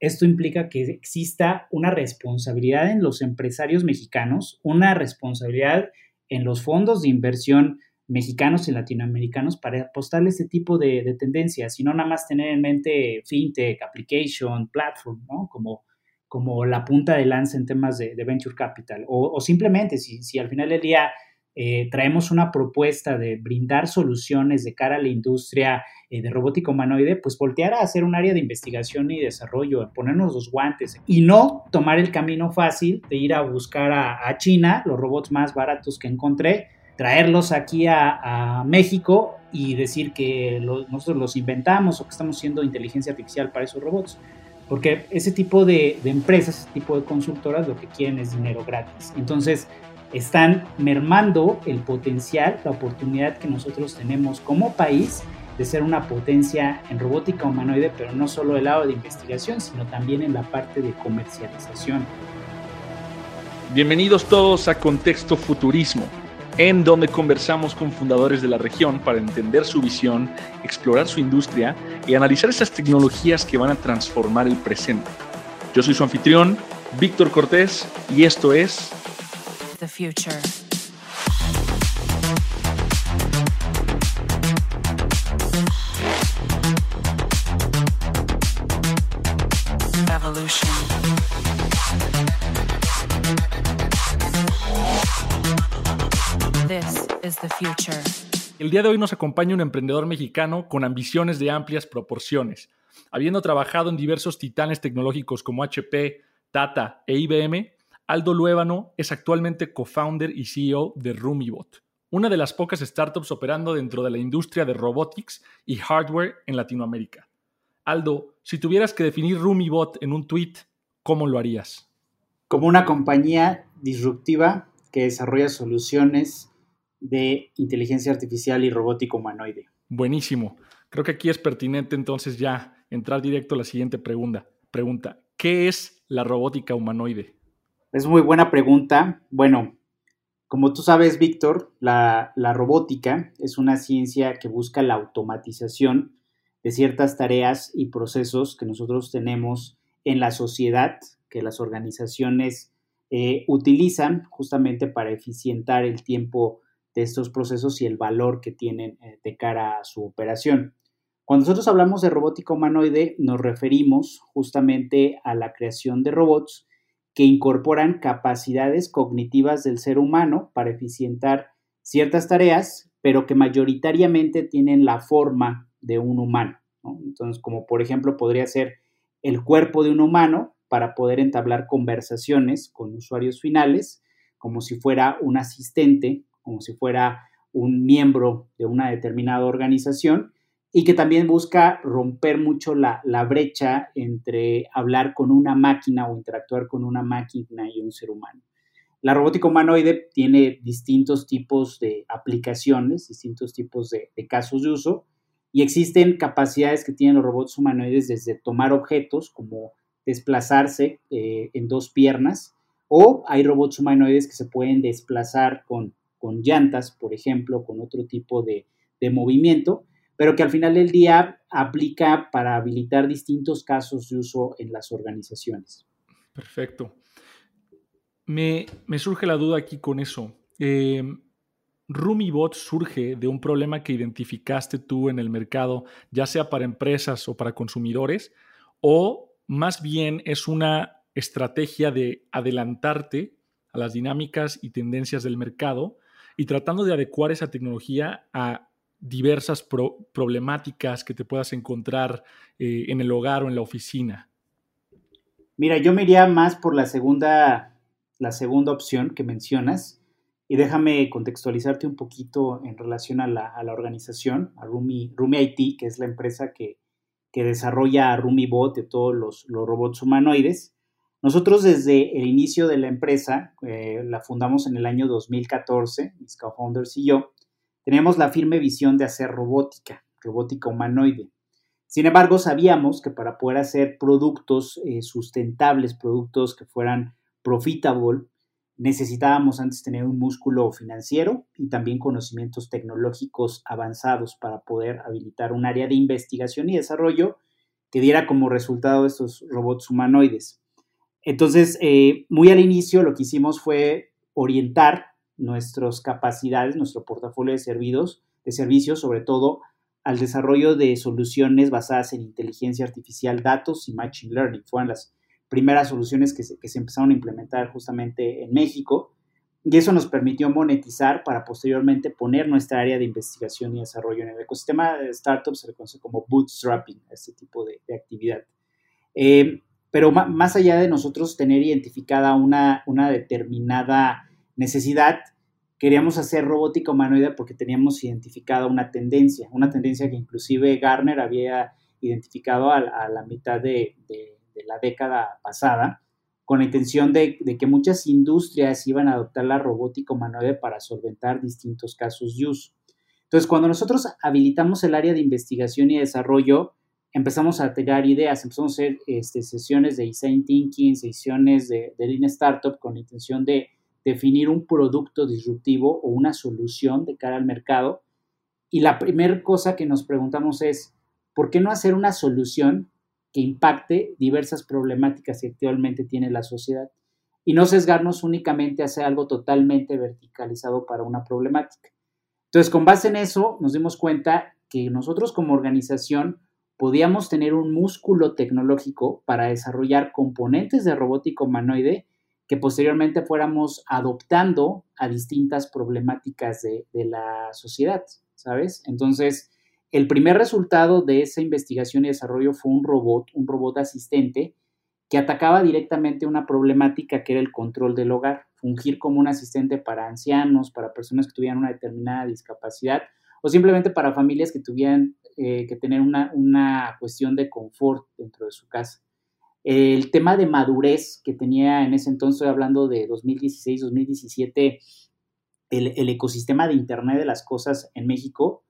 esto implica que exista una responsabilidad en los empresarios mexicanos, una responsabilidad en los fondos de inversión mexicanos y latinoamericanos para apostarle este tipo de, tendencias y no nada más tener en mente fintech, application, platform, ¿no? Como, como la punta de lanza en temas de, venture capital. O, simplemente, si, si, al final del día eh, traemos una propuesta de brindar soluciones de cara a la industria eh, de robótica humanoide, pues voltear a hacer un área de investigación y desarrollo, ponernos los guantes y no tomar el camino fácil de ir a buscar a, China los robots más baratos que encontré, traerlos aquí a, México y decir que nosotros los inventamos o que estamos haciendo inteligencia artificial para esos robots. Porque ese tipo de, de, empresas, ese tipo de consultoras lo que quieren es dinero gratis. Entonces, están mermando el potencial, la oportunidad que nosotros tenemos como país de ser una potencia en robótica humanoide, pero no solo el lado de investigación, sino también en la parte de comercialización. Bienvenidos todos a Contexto Futurismo, en donde conversamos con fundadores de la región para entender su visión, explorar su industria y analizar esas tecnologías que van a transformar el presente. Yo soy su anfitrión, Víctor Cortés, y esto es the future. This is the future. El día de hoy nos acompaña un emprendedor mexicano con ambiciones de amplias proporciones. Habiendo trabajado en diversos titanes tecnológicos como HP, Tata e IBM, Aldo Luébano es actualmente co-founder y CEO de Rumibot, una de las pocas startups operando dentro de la industria de robotics y hardware en Latinoamérica. Aldo, si tuvieras que definir Rumibot en un tweet, ¿cómo lo harías? Como una compañía disruptiva que desarrolla soluciones de inteligencia artificial y robótico humanoide. Buenísimo. Creo que aquí es pertinente entonces ya entrar directo a la siguiente pregunta. Pregunta, ¿qué es la robótica humanoide? Es muy buena pregunta. Bueno, como tú sabes, Víctor, la, robótica es una ciencia que busca la automatización de ciertas tareas y procesos que nosotros tenemos en la sociedad, que las organizaciones eh, utilizan justamente para eficientar el tiempo de estos procesos y el valor que tienen eh, de cara a su operación. Cuando nosotros hablamos de robótica humanoide, nos referimos justamente a la creación de robots que incorporan capacidades cognitivas del ser humano para eficientar ciertas tareas, pero que mayoritariamente tienen la forma de un humano. Entonces, como por ejemplo podría ser el cuerpo de un humano para poder entablar conversaciones con usuarios finales, como si fuera un asistente, como si fuera un miembro de una determinada organización, y que también busca romper mucho la, brecha entre hablar con una máquina o interactuar con una máquina y un ser humano. La robótica humanoide tiene distintos tipos de aplicaciones, distintos tipos de, casos de uso, y existen capacidades que tienen los robots humanoides desde tomar objetos, como desplazarse eh, en dos piernas, o hay robots humanoides que se pueden desplazar con, con llantas, por ejemplo, con otro tipo de, de movimiento, pero que al final del día aplica para habilitar distintos casos de uso en las organizaciones. Perfecto. Me, surge la duda aquí con eso. Eh, RumiBot surge de un problema que identificaste tú en el mercado, ya sea para empresas o para consumidores, o más bien es una estrategia de adelantarte a las dinámicas y tendencias del mercado y tratando de adecuar esa tecnología a diversas problemáticas que te puedas encontrar eh, en el hogar o en la oficina? Mira, yo me iría más por la segunda, la segunda opción que mencionas y déjame contextualizarte un poquito en relación a la, organización, a Rumi, Rumi, IT, que es la empresa que, que desarrolla a RumiBot de todos los, robots humanoides. Nosotros desde el inicio de la empresa, eh, la fundamos en el año 2014, mis co-founders y yo, Teníamos la firme visión de hacer robótica, robótica humanoide. Sin embargo, sabíamos que para poder hacer productos eh, sustentables, productos que fueran profitable, necesitábamos antes tener un músculo financiero y también conocimientos tecnológicos avanzados para poder habilitar un área de investigación y desarrollo que diera como resultado estos robots humanoides. Entonces, eh, muy al inicio lo que hicimos fue orientar nuestras capacidades, nuestro portafolio de servicios, de servicios, sobre todo al desarrollo de soluciones basadas en inteligencia artificial, datos y machine learning. Fueron las primeras soluciones que se, que se empezaron a implementar justamente en México y eso nos permitió monetizar para posteriormente poner nuestra área de investigación y desarrollo en el ecosistema de startups, se le conoce como bootstrapping, este tipo de, actividad. Eh, pero más allá de nosotros tener identificada una, una determinada necesidad, queríamos hacer robótica humanoide porque teníamos identificada una tendencia, una tendencia que inclusive Garner había identificado a, la mitad de, la década pasada, con la intención de, que muchas industrias iban a adoptar la robótica humanoide para solventar distintos casos de uso. Entonces, cuando nosotros habilitamos el área de investigación y desarrollo, empezamos a tener ideas, empezamos a hacer este, sesiones de design thinking, sesiones de, de Lean Startup con la intención de definir un producto disruptivo o una solución de cara al mercado. Y la primera cosa que nos preguntamos es, ¿por qué no hacer una solución que impacte diversas problemáticas que actualmente tiene la sociedad? Y no sesgarnos únicamente a hacer algo totalmente verticalizado para una problemática. Entonces, con base en eso, nos dimos cuenta que nosotros como organización podíamos tener un músculo tecnológico para desarrollar componentes de robótica humanoide que posteriormente fuéramos adoptando a distintas problemáticas de, la sociedad, ¿sabes? Entonces, el primer resultado de esa investigación y desarrollo fue un robot, un robot asistente, que atacaba directamente una problemática que era el control del hogar, fungir como un asistente para ancianos, para personas que tuvieran una determinada discapacidad o simplemente para familias que tuvieran eh, que tener una, una cuestión de confort dentro de su casa. El tema de madurez que tenía en ese entonces, hablando de 2016, 2017, el, el ecosistema de Internet de las cosas en México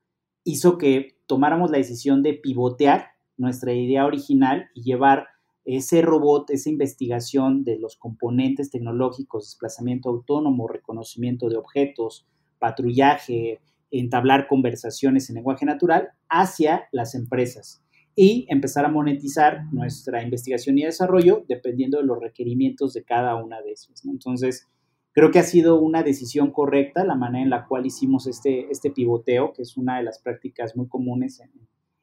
hizo que tomáramos la decisión de pivotear nuestra idea original y llevar ese robot, esa investigación de los componentes tecnológicos, desplazamiento autónomo, reconocimiento de objetos, patrullaje, entablar conversaciones en lenguaje natural hacia las empresas y empezar a monetizar nuestra investigación y desarrollo dependiendo de los requerimientos de cada una de esas. Entonces, creo que ha sido una decisión correcta la manera en la cual hicimos este, este pivoteo, que es una de las prácticas muy comunes en,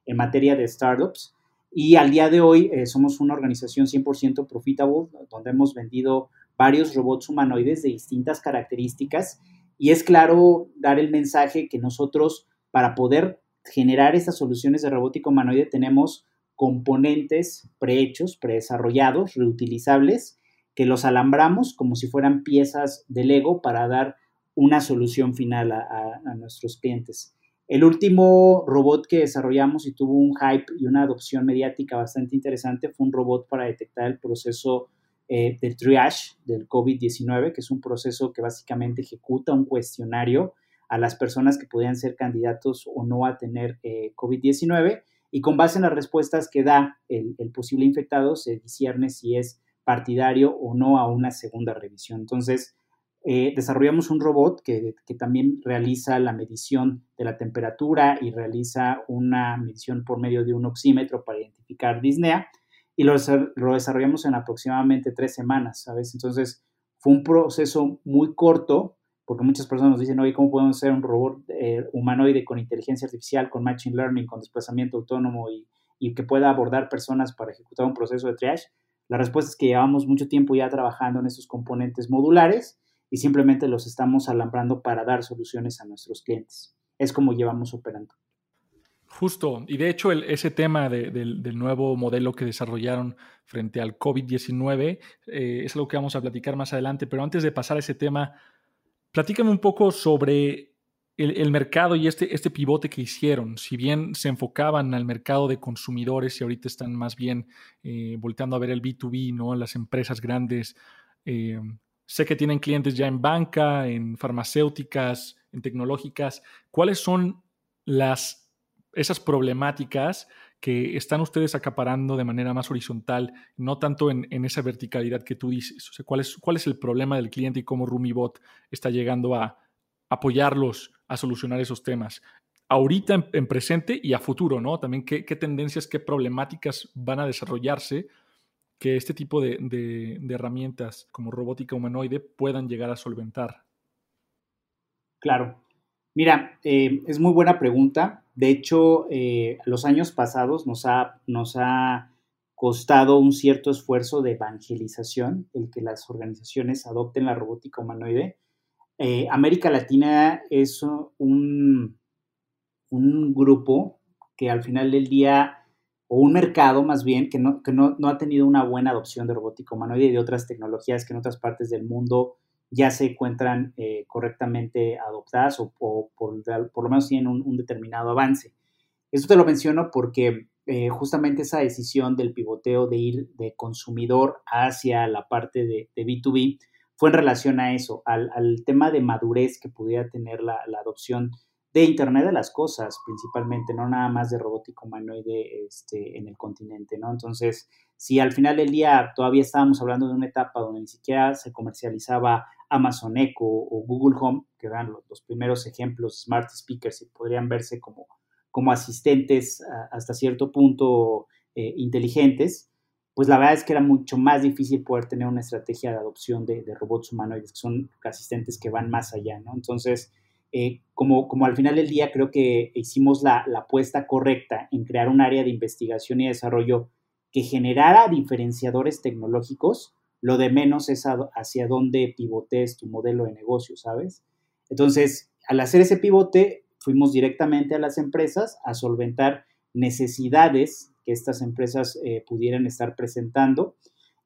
en materia de startups. Y al día de hoy eh, somos una organización 100% profitable, donde hemos vendido varios robots humanoides de distintas características y es claro dar el mensaje que nosotros, para poder generar estas soluciones de robótica humanoide, tenemos componentes prehechos, predesarrollados, reutilizables, que los alambramos como si fueran piezas de Lego para dar una solución final a, nuestros clientes. El último robot que desarrollamos y tuvo un hype y una adopción mediática bastante interesante fue un robot para detectar el proceso eh, del triage del COVID-19, que es un proceso que básicamente ejecuta un cuestionario a las personas que podían ser candidatos o no a tener eh, COVID-19 y con base en las respuestas que da el, posible infectado se discierne si es partidario o no a una segunda revisión. Entonces, eh, desarrollamos un robot que, que, también realiza la medición de la temperatura y realiza una medición por medio de un oxímetro para identificar disnea y lo, desarrollamos en aproximadamente tres semanas, ¿sabes? Entonces fue un proceso muy corto, porque muchas personas nos dicen, oye, ¿cómo podemos hacer un robot eh, humanoide con inteligencia artificial, con machine learning, con desplazamiento autónomo y, y, que pueda abordar personas para ejecutar un proceso de triage? La respuesta es que llevamos mucho tiempo ya trabajando en estos componentes modulares y simplemente los estamos alambrando para dar soluciones a nuestros clientes. Es como llevamos operando. Justo, y de hecho ese tema del nuevo modelo que desarrollaron frente al COVID-19 eh, es algo que vamos a platicar más adelante, pero antes de pasar a ese tema, platícame un poco sobre el, mercado y este, este pivote que hicieron. Si bien se enfocaban al mercado de consumidores y ahorita están más bien eh, volteando a ver el B2B, ¿no? las empresas grandes. Eh, sé que tienen clientes ya en banca, en farmacéuticas, en tecnológicas. ¿Cuáles son las esas problemáticas que están ustedes acaparando de manera más horizontal, no tanto en, esa verticalidad que tú dices. O sea, ¿cuál, es, ¿cuál es el problema del cliente y cómo RumiBot está llegando a apoyarlos a solucionar esos temas? ahorita en, presente y a futuro, ¿no? También qué, tendencias, qué problemáticas van a desarrollarse que este tipo de, herramientas como robótica humanoide puedan llegar a solventar. Claro. Mira, eh, es muy buena pregunta. De hecho, eh, los años pasados nos ha, nos ha costado un cierto esfuerzo de evangelización, el que las organizaciones adopten la robótica humanoide. Eh, América Latina es un, un grupo que al final del día, o un mercado más bien, que no, que no, ha tenido una buena adopción de robótica humanoide y de otras tecnologías que en otras partes del mundo ya se encuentran eh, correctamente adoptadas o, por, lo menos tienen un, determinado avance. Esto te lo menciono porque eh, justamente esa decisión del pivoteo de ir de consumidor hacia la parte de, B2B fue en relación a eso, al, tema de madurez que pudiera tener la, la adopción de Internet de las cosas, principalmente, no nada más de robótica humanoide este, en el continente, ¿no? Entonces, si al final del día todavía estábamos hablando de una etapa donde ni siquiera se comercializaba Amazon Echo o Google Home, que eran los, primeros ejemplos, smart speakers, y podrían verse como, como asistentes hasta cierto punto eh, inteligentes, pues la verdad es que era mucho más difícil poder tener una estrategia de adopción de, robots humanoides, que son asistentes que van más allá, ¿no? Entonces, eh, como, como al final del día creo que hicimos la, apuesta correcta en crear un área de investigación y desarrollo que generara diferenciadores tecnológicos, lo de menos es hacia dónde pivotes tu modelo de negocio, ¿sabes? Entonces, al hacer ese pivote, fuimos directamente a las empresas a solventar necesidades que estas empresas eh, pudieran estar presentando.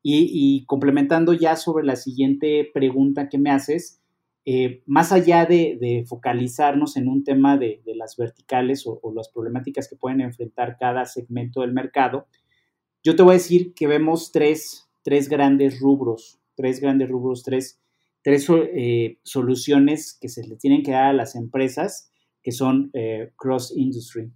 y, complementando ya sobre la siguiente pregunta que me haces, eh, más allá de, focalizarnos en un tema de, las verticales o, las problemáticas que pueden enfrentar cada segmento del mercado, yo te voy a decir que vemos tres, grandes rubros, tres grandes rubros, tres, eh, soluciones que se le tienen que dar a las empresas que son eh, cross-industry.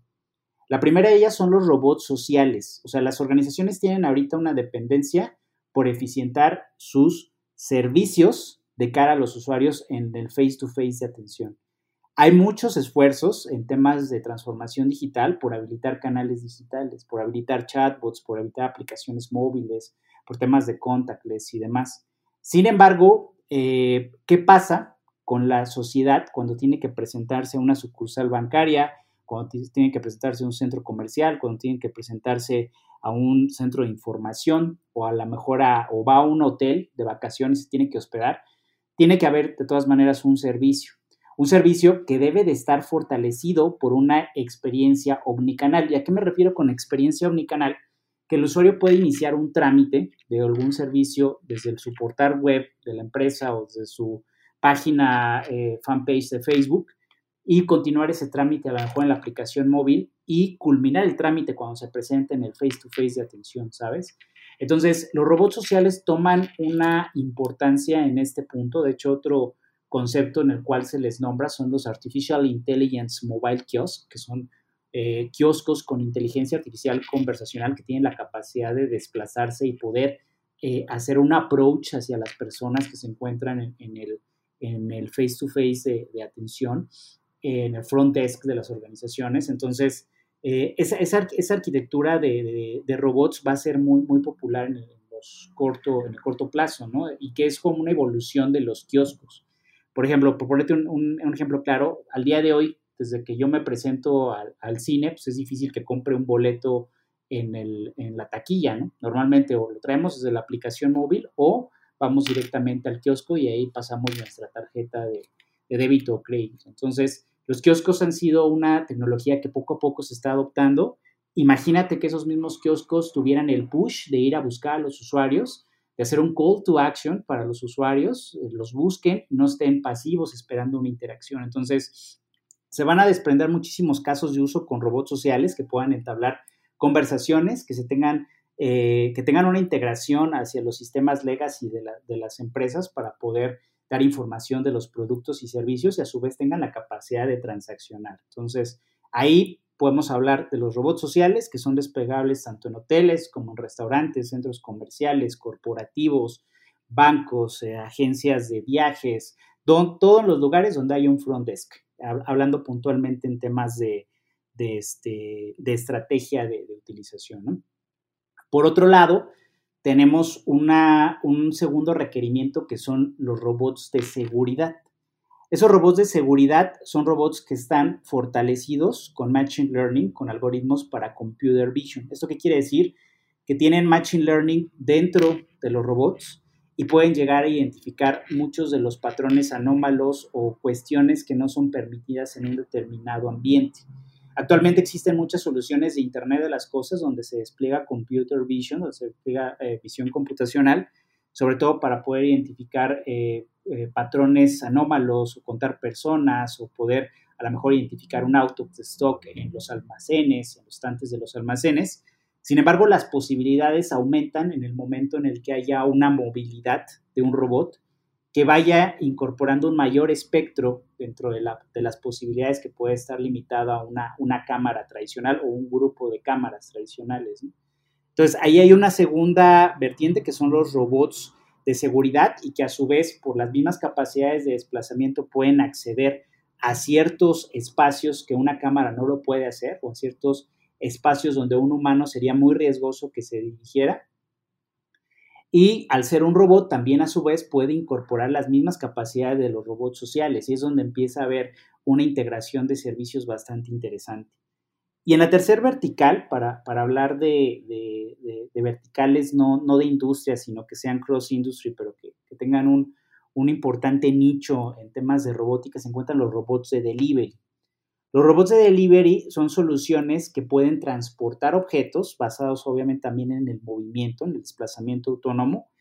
La primera de ellas son los robots sociales, o sea, las organizaciones tienen ahorita una dependencia por eficientar sus servicios de cara a los usuarios en el face-to-face de atención. Hay muchos esfuerzos en temas de transformación digital por habilitar canales digitales, por habilitar chatbots, por habilitar aplicaciones móviles, por temas de contactless y demás. Sin embargo, eh, ¿qué pasa con la sociedad cuando tiene que presentarse a una sucursal bancaria, cuando tiene que presentarse a un centro comercial, cuando tiene que presentarse a un centro de información o a la mejor o va a un hotel de vacaciones y tiene que hospedar? tiene que haber de todas maneras un servicio. Un servicio que debe de estar fortalecido por una experiencia omnicanal. ¿Y a qué me refiero con experiencia omnicanal? El usuario puede iniciar un trámite de algún servicio desde su portal web de la empresa o desde su página eh, fanpage de Facebook y continuar ese trámite a lo mejor en la aplicación móvil y culminar el trámite cuando se presente en el face to face de atención, ¿sabes? Entonces, los robots sociales toman una importancia en este punto. De hecho, otro concepto en el cual se les nombra son los Artificial Intelligence Mobile Kiosks, que son eh, kioscos con inteligencia artificial conversacional que tienen la capacidad de desplazarse y poder eh, hacer un approach hacia las personas que se encuentran en, el, face-to-face de, atención, en el front desk de las organizaciones. Entonces, eh, esa, esa, arquitectura de, robots va a ser muy, muy popular en el, corto, en el corto plazo, ¿no? Y que es como una evolución de los kioscos. Por ejemplo, por ponerte un, ejemplo claro, al día de hoy, desde que yo me presento al, cine, pues es difícil que compre un boleto en, el, en la taquilla, ¿no? Normalmente o lo traemos desde la aplicación móvil o vamos directamente al kiosco y ahí pasamos nuestra tarjeta de, de débito o crédito. Entonces, los kioscos han sido una tecnología que poco a poco se está adoptando. Imagínate que esos mismos kioscos tuvieran el push de ir a buscar a los usuarios, de hacer un call to action para los usuarios, eh, los busquen, no estén pasivos esperando una interacción. Entonces, se van a desprender muchísimos casos de uso con robots sociales que puedan entablar conversaciones, que se tengan, eh, que tengan una integración hacia los sistemas legacy de, de las empresas para poder dar información de los productos y servicios y a su vez tengan la capacidad de transaccionar. Entonces, ahí podemos hablar de los robots sociales que son desplegables tanto en hoteles como en restaurantes, centros comerciales, corporativos, bancos, eh, agencias de viajes, todos los lugares donde hay un front desk. Hablando puntualmente en temas de, este, de estrategia de, utilización. Por otro lado, tenemos una, un segundo requerimiento que son los robots de seguridad. Esos robots de seguridad son robots que están fortalecidos con Machine Learning, con algoritmos para Computer Vision. ¿Esto qué quiere decir? Que tienen Machine Learning dentro de los robots y pueden llegar a identificar muchos de los patrones anómalos o cuestiones que no son permitidas en un determinado ambiente. Actualmente existen muchas soluciones de Internet de las Cosas donde se despliega computer vision, donde se despliega eh, visión computacional, sobre todo para poder identificar eh, eh, patrones anómalos o contar personas o poder a lo mejor identificar un auto de stock en los almacenes, en los estantes de los almacenes. Sin embargo, las posibilidades aumentan en el momento en el que haya una movilidad de un robot que vaya incorporando un mayor espectro dentro de, las posibilidades que puede estar limitada a una, cámara tradicional o un grupo de cámaras tradicionales. Entonces, ahí hay una segunda vertiente que son los robots de seguridad y que a su vez, por las mismas capacidades de desplazamiento, pueden acceder a ciertos espacios que una cámara no lo puede hacer o a ciertos espacios donde un humano sería muy riesgoso que se dirigiera. Y al ser un robot, también a su vez puede incorporar las mismas capacidades de los robots sociales y es donde empieza a haber una integración de servicios bastante interesante. Y en la tercera vertical, para, hablar de, verticales no, no, de industria, sino que sean cross-industry, pero que, tengan un, un, importante nicho en temas de robótica, se encuentran los robots de delivery. Los robots de delivery son soluciones que pueden transportar objetos basados obviamente también en el movimiento, en el desplazamiento autónomo.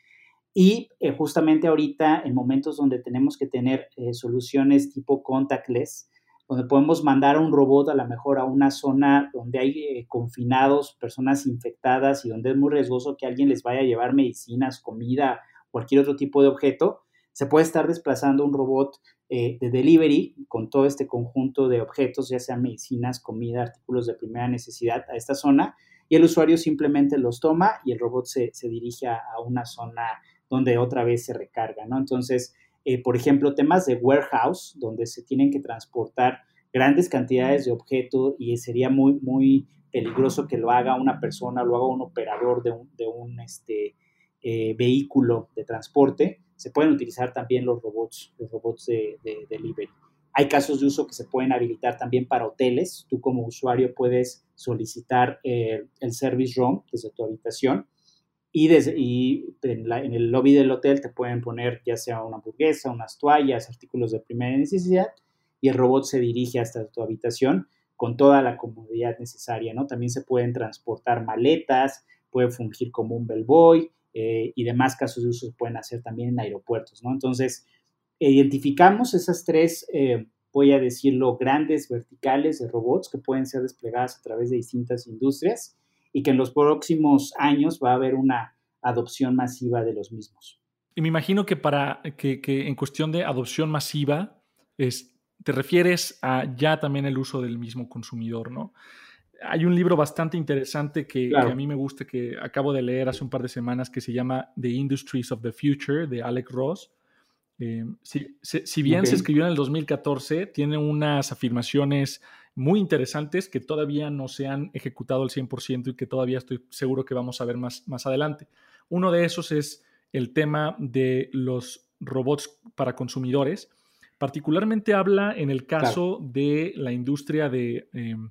Y eh, justamente ahorita en momentos donde tenemos que tener eh, soluciones tipo contactless, donde podemos mandar a un robot a lo mejor a una zona donde hay eh, confinados, personas infectadas y donde es muy riesgoso que alguien les vaya a llevar medicinas, comida, cualquier otro tipo de objeto, se puede estar desplazando un robot eh, de delivery con todo este conjunto de objetos, ya sean medicinas, comida, artículos de primera necesidad a esta zona y el usuario simplemente los toma y el robot se, dirige a, una zona donde otra vez se recarga, ¿no? Entonces, eh, por ejemplo, temas de warehouse, donde se tienen que transportar grandes cantidades de objetos y sería muy, muy peligroso que lo haga una persona, lo haga un operador de un, de un este, eh, vehículo de transporte, se pueden utilizar también los robots, los robots de, delivery. Hay casos de uso que se pueden habilitar también para hoteles. Tú como usuario puedes solicitar eh, el service room desde tu habitación y, desde, en, en, el lobby del hotel te pueden poner ya sea una hamburguesa, unas toallas, artículos de primera necesidad y el robot se dirige hasta tu habitación con toda la comodidad necesaria, ¿no? También se pueden transportar maletas, puede fungir como un bellboy, eh, y demás casos de uso pueden hacer también en aeropuertos, ¿no? Entonces, identificamos esas tres, eh, voy a decirlo, grandes verticales de robots que pueden ser desplegadas a través de distintas industrias y que en los próximos años va a haber una adopción masiva de los mismos. Y me imagino que para que, en cuestión de adopción masiva, es, te refieres a ya también el uso del mismo consumidor, ¿no? Hay un libro bastante interesante que, a mí me gusta, que acabo de leer hace un par de semanas, que se llama The Industries of the Future, de Alec Ross. Eh, si, bien se escribió en el 2014, tiene unas afirmaciones muy interesantes que todavía no se han ejecutado al 100% y que todavía estoy seguro que vamos a ver más, más adelante. Uno de esos es el tema de los robots para consumidores. Particularmente habla en el caso de la industria de... Em,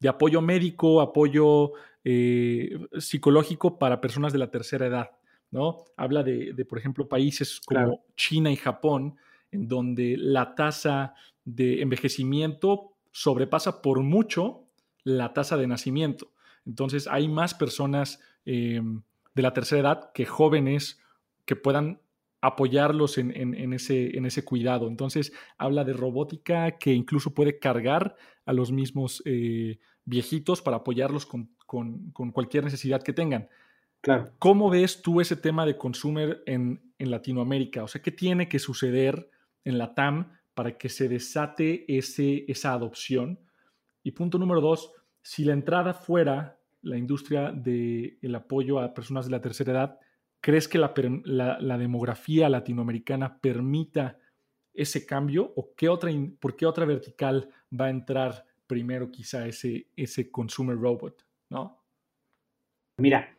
de apoyo médico, apoyo eh, psicológico para personas de la tercera edad, ¿no? Habla de, por ejemplo, países como China y Japón, en donde la tasa de envejecimiento sobrepasa por mucho la tasa de nacimiento. Entonces hay más personas em, de la tercera edad que jóvenes que puedan apoyarlos en, ese, en, ese, cuidado. Entonces habla de robótica que incluso puede cargar a los mismos eh, viejitos para apoyarlos con, cualquier necesidad que tengan. Claro. ¿Cómo ves tú ese tema de consumer en, Latinoamérica? O sea, ¿qué tiene que suceder en la TAM para que se desate ese, esa adopción? Y punto número dos, si la entrada fuera la industria del apoyo a personas de la tercera edad, ¿crees que la, la demografía latinoamericana permita ese cambio o qué otra, por qué otra vertical va a entrar primero quizá ese, ese consumer robot, ¿no? Mira,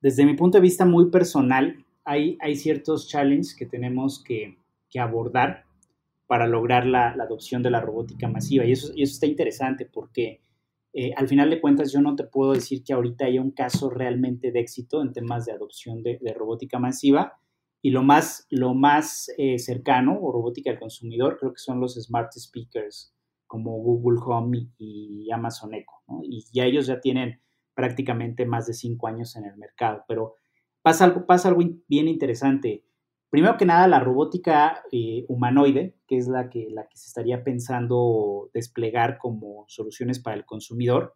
desde mi punto de vista muy personal, hay, hay ciertos challenges que tenemos que, abordar para lograr la, adopción de la robótica masiva. Y eso, y eso está interesante porque eh, al final de cuentas yo no te puedo decir que ahorita haya un caso realmente de éxito en temas de adopción de, robótica masiva. Y lo más, lo más eh, cercano o robótica del consumidor creo que son los smart speakers como Google Home y, Amazon Echo. Y ya ellos ya tienen prácticamente más de cinco años en el mercado. Pero pasa algo, pasa algo bien interesante. Primero que nada, la robótica eh, humanoide, que es la que, la que se estaría pensando desplegar como soluciones para el consumidor,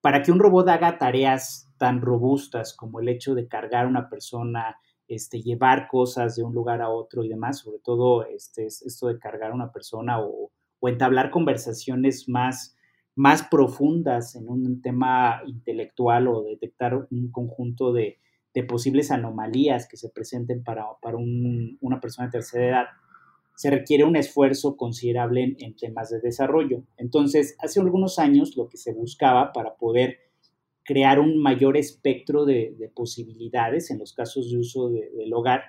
para que un robot haga tareas tan robustas como el hecho de cargar a una persona, este, llevar cosas de un lugar a otro y demás, sobre todo este, esto de cargar a una persona o, o entablar conversaciones más, más profundas en un tema intelectual o detectar un conjunto de, posibles anomalías que se presenten para, una persona de tercera edad, se requiere un esfuerzo considerable en, temas de desarrollo. Entonces, hace algunos años lo que se buscaba para poder crear un mayor espectro de, posibilidades en los casos de uso del hogar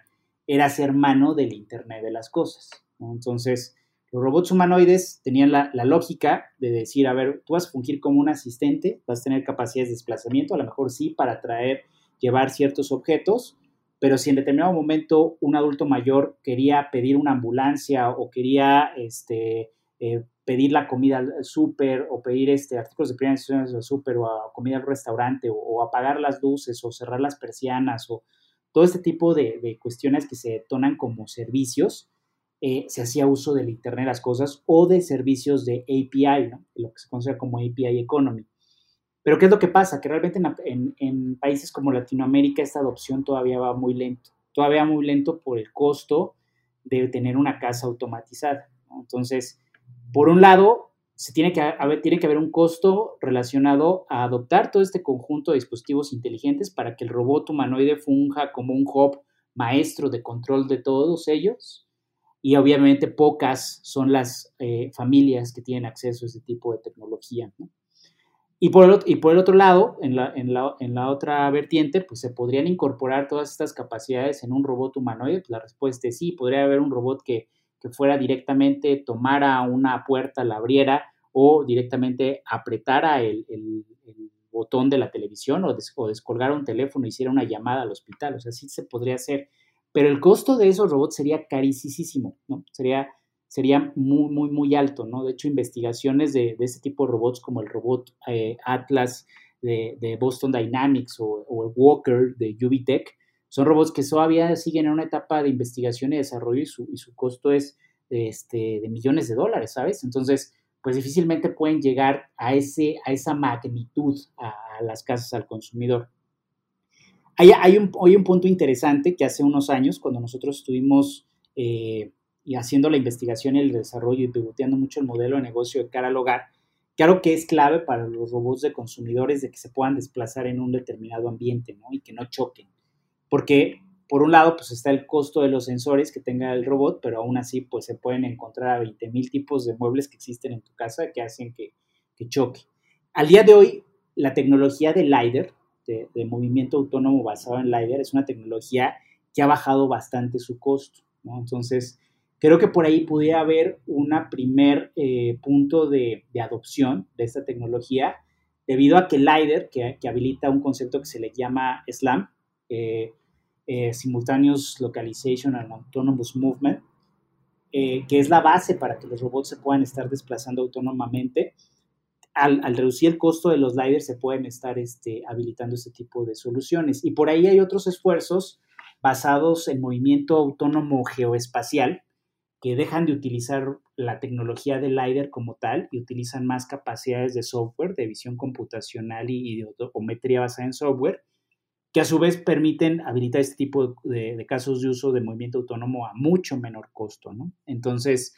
era hacer mano del Internet de las Cosas. Entonces, los robots humanoides tenían la, lógica de decir, a ver, tú vas a fungir como un asistente, vas a tener capacidades de desplazamiento, a lo mejor sí para traer, llevar ciertos objetos, pero si en determinado momento un adulto mayor quería pedir una ambulancia o quería este, eh, pedir la comida al súper o pedir este, artículos de primera necesidad al súper o comida al restaurante o, apagar las luces o cerrar las persianas o todo este tipo de, de cuestiones que se detonan como servicios, eh, se hacía uso del Internet de las Cosas o de servicios de API, lo que se conoce como API Economy. Pero ¿qué es lo que pasa? Que realmente en, países como Latinoamérica esta adopción todavía va muy lento. Todavía muy lento por el costo de tener una casa automatizada. Entonces, por un lado, se tiene que, haber, tiene que haber un costo relacionado a adoptar todo este conjunto de dispositivos inteligentes para que el robot humanoide funja como un hub maestro de control de todos ellos y obviamente pocas son las eh, familias que tienen acceso a ese tipo de tecnología. Y, por el, y por el otro lado, en la, en, la, en la, otra vertiente, pues se podrían incorporar todas estas capacidades en un robot humanoide. Pues la respuesta es sí, podría haber un robot que, que fuera directamente, tomara una puerta, la abriera o directamente apretara el, el, botón de la televisión o, des, o descolgara un teléfono hiciera una llamada al hospital. O sea, sí se podría hacer pero el costo de esos robots sería carísimo, ¿no? Sería, sería muy, muy, muy alto, ¿no? De hecho, investigaciones de, de este tipo de robots como el robot eh, Atlas de, Boston Dynamics o, el Walker de Ubitech, son robots que todavía siguen en una etapa de investigación y desarrollo y su, y su costo es este, de millones de dólares, ¿sabes? Entonces, pues difícilmente pueden llegar a, ese, a esa magnitud a las casas al consumidor. Hay, un, un punto interesante que hace unos años, cuando nosotros estuvimos eh, haciendo la investigación y el desarrollo y pivoteando mucho el modelo de negocio de cara al hogar, claro que es clave para los robots de consumidores de que se puedan desplazar en un determinado ambiente ¿no? y que no choquen. Porque por un lado, pues está el costo de los sensores que tenga el robot, pero aún así, pues se pueden encontrar a 20 mil tipos de muebles que existen en tu casa que hacen que, que choque. Al día de hoy, la tecnología de LiDAR, de, movimiento autónomo basado en LiDAR es una tecnología que ha bajado bastante su costo. Entonces, creo que por ahí pudiera haber un primer eh, punto de, adopción de esta tecnología, debido a que LiDAR, que, habilita un concepto que se le llama SLAM, eh, eh, Simultaneous Localization and Autonomous Movement, que es la base para que los robots se puedan estar desplazando autónomamente, al, reducir el costo de los lidars se pueden estar este, habilitando este tipo de soluciones. Y por ahí hay otros esfuerzos basados en movimiento autónomo geoespacial que dejan de utilizar la tecnología del LiDAR como tal y utilizan más capacidades de software, de visión computacional y, de ometría basada en software, que a su vez permiten habilitar este tipo de, de, casos de uso de movimiento autónomo a mucho menor costo, ¿no? Entonces,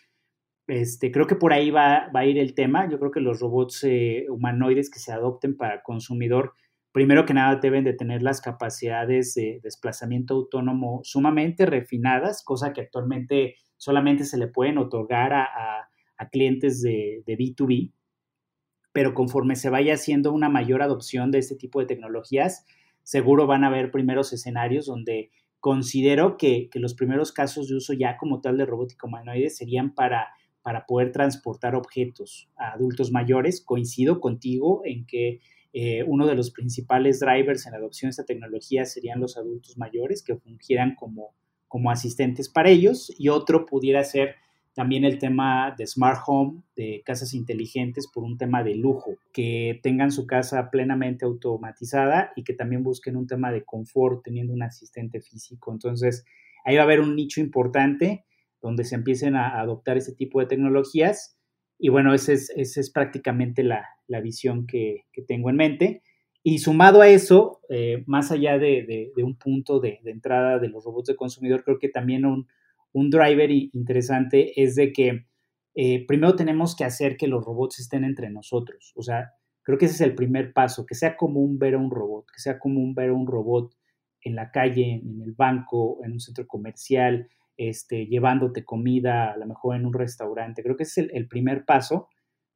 este, creo que por ahí va, a ir el tema. Yo creo que los robots eh, humanoides que se adopten para consumidor primero que nada deben de tener las capacidades de desplazamiento autónomo sumamente refinadas, cosa que actualmente solamente se le pueden otorgar a, clientes de, de, B2B, pero conforme se vaya haciendo una mayor adopción de este tipo de tecnologías, seguro van a haber primeros escenarios donde considero que, los primeros casos de uso ya como tal de robótica humanoide serían para, para poder transportar objetos a adultos mayores. Coincido contigo en que eh, uno de los principales drivers en la adopción de esta tecnología serían los adultos mayores que fungieran como, como asistentes para ellos y otro pudiera ser también el tema de smart home, de casas inteligentes por un tema de lujo, que tengan su casa plenamente automatizada y que también busquen un tema de confort teniendo un asistente físico. Entonces, ahí va a haber un nicho importante donde se empiecen a adoptar este tipo de tecnologías y bueno, esa es, prácticamente la, visión que, tengo en mente. Y sumado a eso, eh, más allá de, un punto de, entrada de los robots de consumidor, creo que también un, driver interesante es de que eh, primero tenemos que hacer que los robots estén entre nosotros. O sea, creo que ese es el primer paso, que sea común ver a un robot, que sea común ver a un robot en la calle, en el banco, en un centro comercial, este, llevándote comida, a lo mejor en un restaurante. Creo que es el, primer paso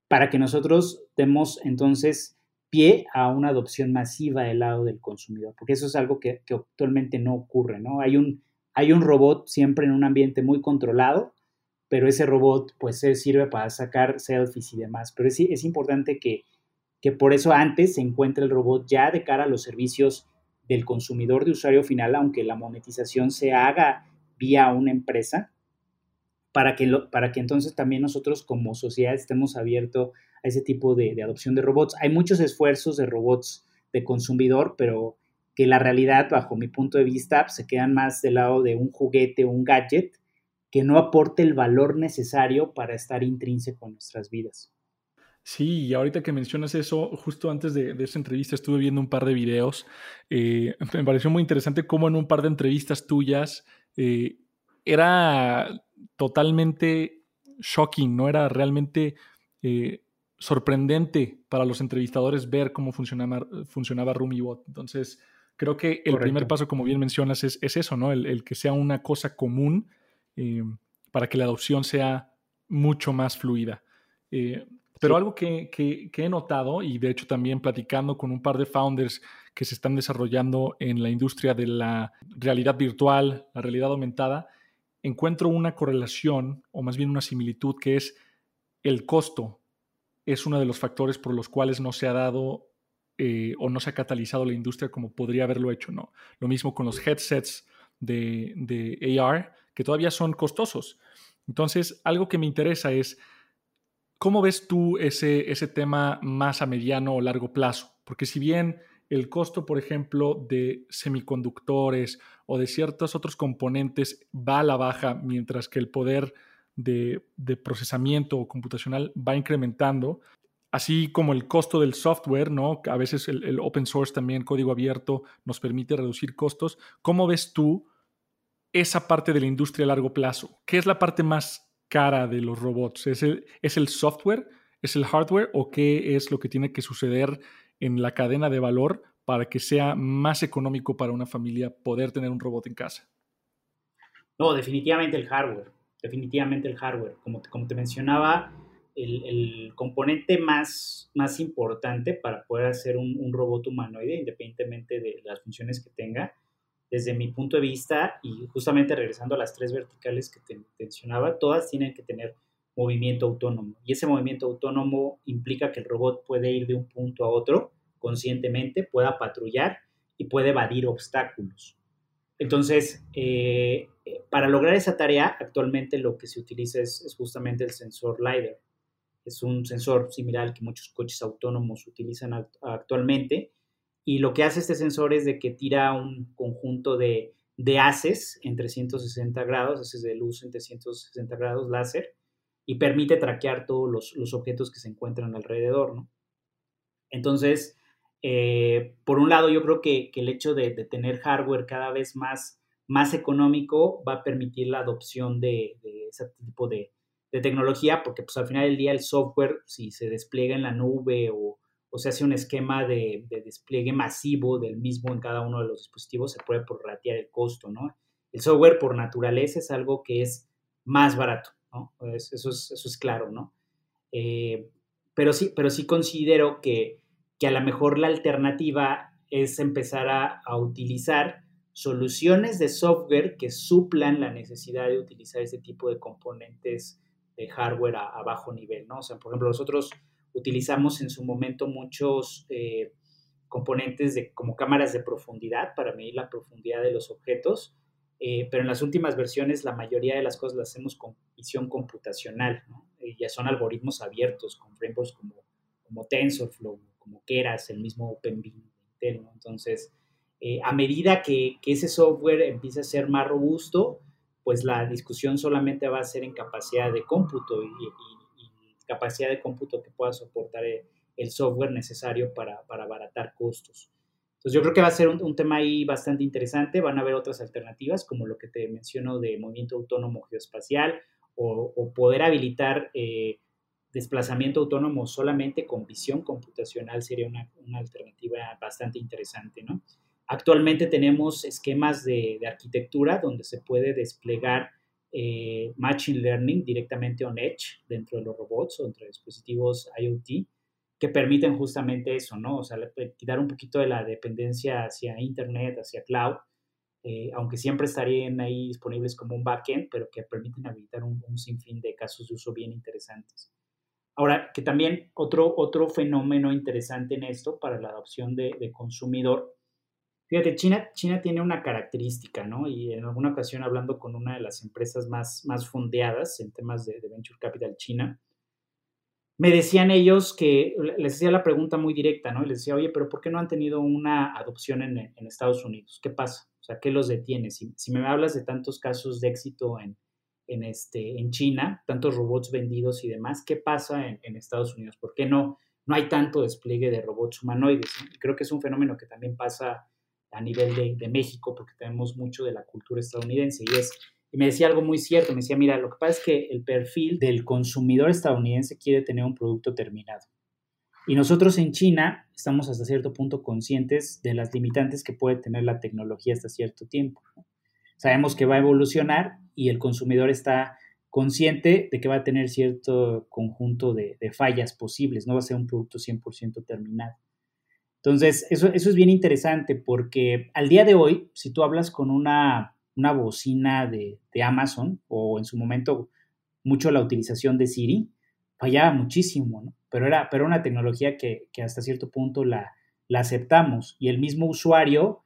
para que nosotros demos entonces pie a una adopción masiva del lado del consumidor, porque eso es algo que, actualmente no ocurre, ¿no? Hay un, hay un robot siempre en un ambiente muy controlado, pero ese robot pues sirve para sacar selfies y demás, pero es, es importante que, que por eso antes se encuentre el robot ya de cara a los servicios del consumidor de usuario final, aunque la monetización se haga vía una empresa, para que, para que entonces también nosotros como sociedad estemos abiertos a ese tipo de, adopción de robots. Hay muchos esfuerzos de robots de consumidor, pero que la realidad, bajo mi punto de vista, se quedan más del lado de un juguete o un gadget que no aporte el valor necesario para estar intrínseco en nuestras vidas. Sí, y ahorita que mencionas eso, justo antes de, esa entrevista estuve viendo un par de videos. Eh, me pareció muy interesante cómo en un par de entrevistas tuyas eh, era totalmente shocking, no era realmente eh, sorprendente para los entrevistadores ver cómo funcionaba, funcionaba RumiBot. Entonces, creo que el primer paso, como bien mencionas, es, eso, ¿no? El, que sea una cosa común eh, para que la adopción sea mucho más fluida. pero algo que, que, he notado, y de hecho también platicando con un par de founders que se están desarrollando en la industria de la realidad virtual, la realidad aumentada, encuentro una correlación o más bien una similitud que es el costo. Es uno de los factores por los cuales no se ha dado eh, o no se ha catalizado la industria como podría haberlo hecho. ¿no? Lo mismo con los headsets de, de AR, que todavía son costosos. Entonces, algo que me interesa es, ¿cómo ves tú ese, ese tema más a mediano o largo plazo? Porque si bien el costo, por ejemplo, de semiconductores o de ciertos otros componentes va a la baja, mientras que el poder de, procesamiento computacional va incrementando, así como el costo del software, ¿no? A veces el, el, open source también, código abierto, nos permite reducir costos. ¿Cómo ves tú esa parte de la industria a largo plazo? ¿Qué es la parte más cara de los robots? ¿Es el, es el software? ¿Es el hardware? ¿O qué es lo que tiene que suceder en la cadena de valor para que sea más económico para una familia poder tener un robot en casa? No, definitivamente el hardware, definitivamente el hardware. Como te, como te mencionaba, el, componente más, más importante para poder hacer un, robot humanoide, independientemente de las funciones que tenga, desde mi punto de vista, y justamente regresando a las tres verticales que te mencionaba, todas tienen que tener movimiento autónomo. Y ese movimiento autónomo implica que el robot puede ir de un punto a otro conscientemente, pueda patrullar y puede evadir obstáculos. Entonces, eh, para lograr esa tarea, actualmente lo que se utiliza es, justamente el sensor LiDAR. Es un sensor similar al que muchos coches autónomos utilizan actualmente. Y lo que hace este sensor es de que tira un conjunto de, de haces en 360 grados, haces de luz en 360 grados láser, y permite traquear todos los, objetos que se encuentran alrededor, ¿no? Entonces, eh, por un lado, yo creo que, el hecho de, tener hardware cada vez más, más económico va a permitir la adopción de, ese tipo de, tecnología, porque pues al final del día el software, si se despliega en la nube o, o se hace un esquema de, despliegue masivo del mismo en cada uno de los dispositivos, se puede prorratear el costo, ¿no? El software por naturaleza es algo que es más barato, ¿no? eso, es, claro, ¿no? Eh, pero, sí, pero sí considero que, a lo mejor la alternativa es empezar a, utilizar soluciones de software que suplan la necesidad de utilizar ese tipo de componentes de hardware a, bajo nivel, ¿no? O sea, por ejemplo, nosotros utilizamos en su momento muchos eh, componentes de, como cámaras de profundidad para medir la profundidad de los objetos, eh, pero en las últimas versiones la mayoría de las cosas las hacemos con visión computacional, ¿no? ya son algoritmos abiertos con frameworks como, como TensorFlow, como Keras, el mismo OpenBeam de Intel, ¿no? Entonces, eh, a medida que, que, ese software empiece a ser más robusto, pues la discusión solamente va a ser en capacidad de cómputo y, capacidad de cómputo que pueda soportar el, software necesario para, para, abaratar costos. Entonces yo creo que va a ser un, tema ahí bastante interesante. Van a haber otras alternativas, como lo que te menciono de movimiento autónomo geoespacial o, poder habilitar eh, desplazamiento autónomo solamente con visión computacional sería una, alternativa bastante interesante, ¿no? Actualmente tenemos esquemas de, de arquitectura donde se puede desplegar eh, Machine Learning directamente on Edge dentro de los robots o entre dispositivos IoT que permiten justamente eso, ¿no? O sea, quitar un poquito de la dependencia hacia Internet, hacia cloud, eh, aunque siempre estarían ahí disponibles como un backend, pero que permiten habilitar un, sinfín de casos de uso bien interesantes. Ahora, que también otro, otro fenómeno interesante en esto para la adopción de, de consumidor Fíjate, China, China tiene una característica, ¿no? Y en alguna ocasión hablando con una de las empresas más, más fondeadas en temas de, Venture Capital China, me decían ellos que, les hacía la pregunta muy directa, ¿no? Y les decía, oye, pero ¿por qué no han tenido una adopción en, en Estados Unidos? ¿Qué pasa? O sea, ¿qué los detiene? Si, me hablas de tantos casos de éxito en, en, este, en China, tantos robots vendidos y demás, ¿qué pasa en, en Estados Unidos? ¿Por qué no, no hay tanto despliegue de robots humanoides? creo que es un fenómeno que también pasa a nivel de, México, porque tenemos mucho de la cultura estadounidense. Y, es, y me decía algo muy cierto, me decía, mira, lo que pasa es que el perfil del consumidor estadounidense quiere tener un producto terminado. Y nosotros en China estamos hasta cierto punto conscientes de las limitantes que puede tener la tecnología hasta cierto tiempo. Sabemos que va a evolucionar y el consumidor está consciente de que va a tener cierto conjunto de, de fallas posibles, no va a ser un producto 100% terminado. Entonces, eso, eso es bien interesante porque al día de hoy, si tú hablas con una, bocina de, Amazon o en su momento mucho la utilización de Siri, fallaba muchísimo, ¿no? Pero era, pero una tecnología que, hasta cierto punto la, aceptamos y el mismo usuario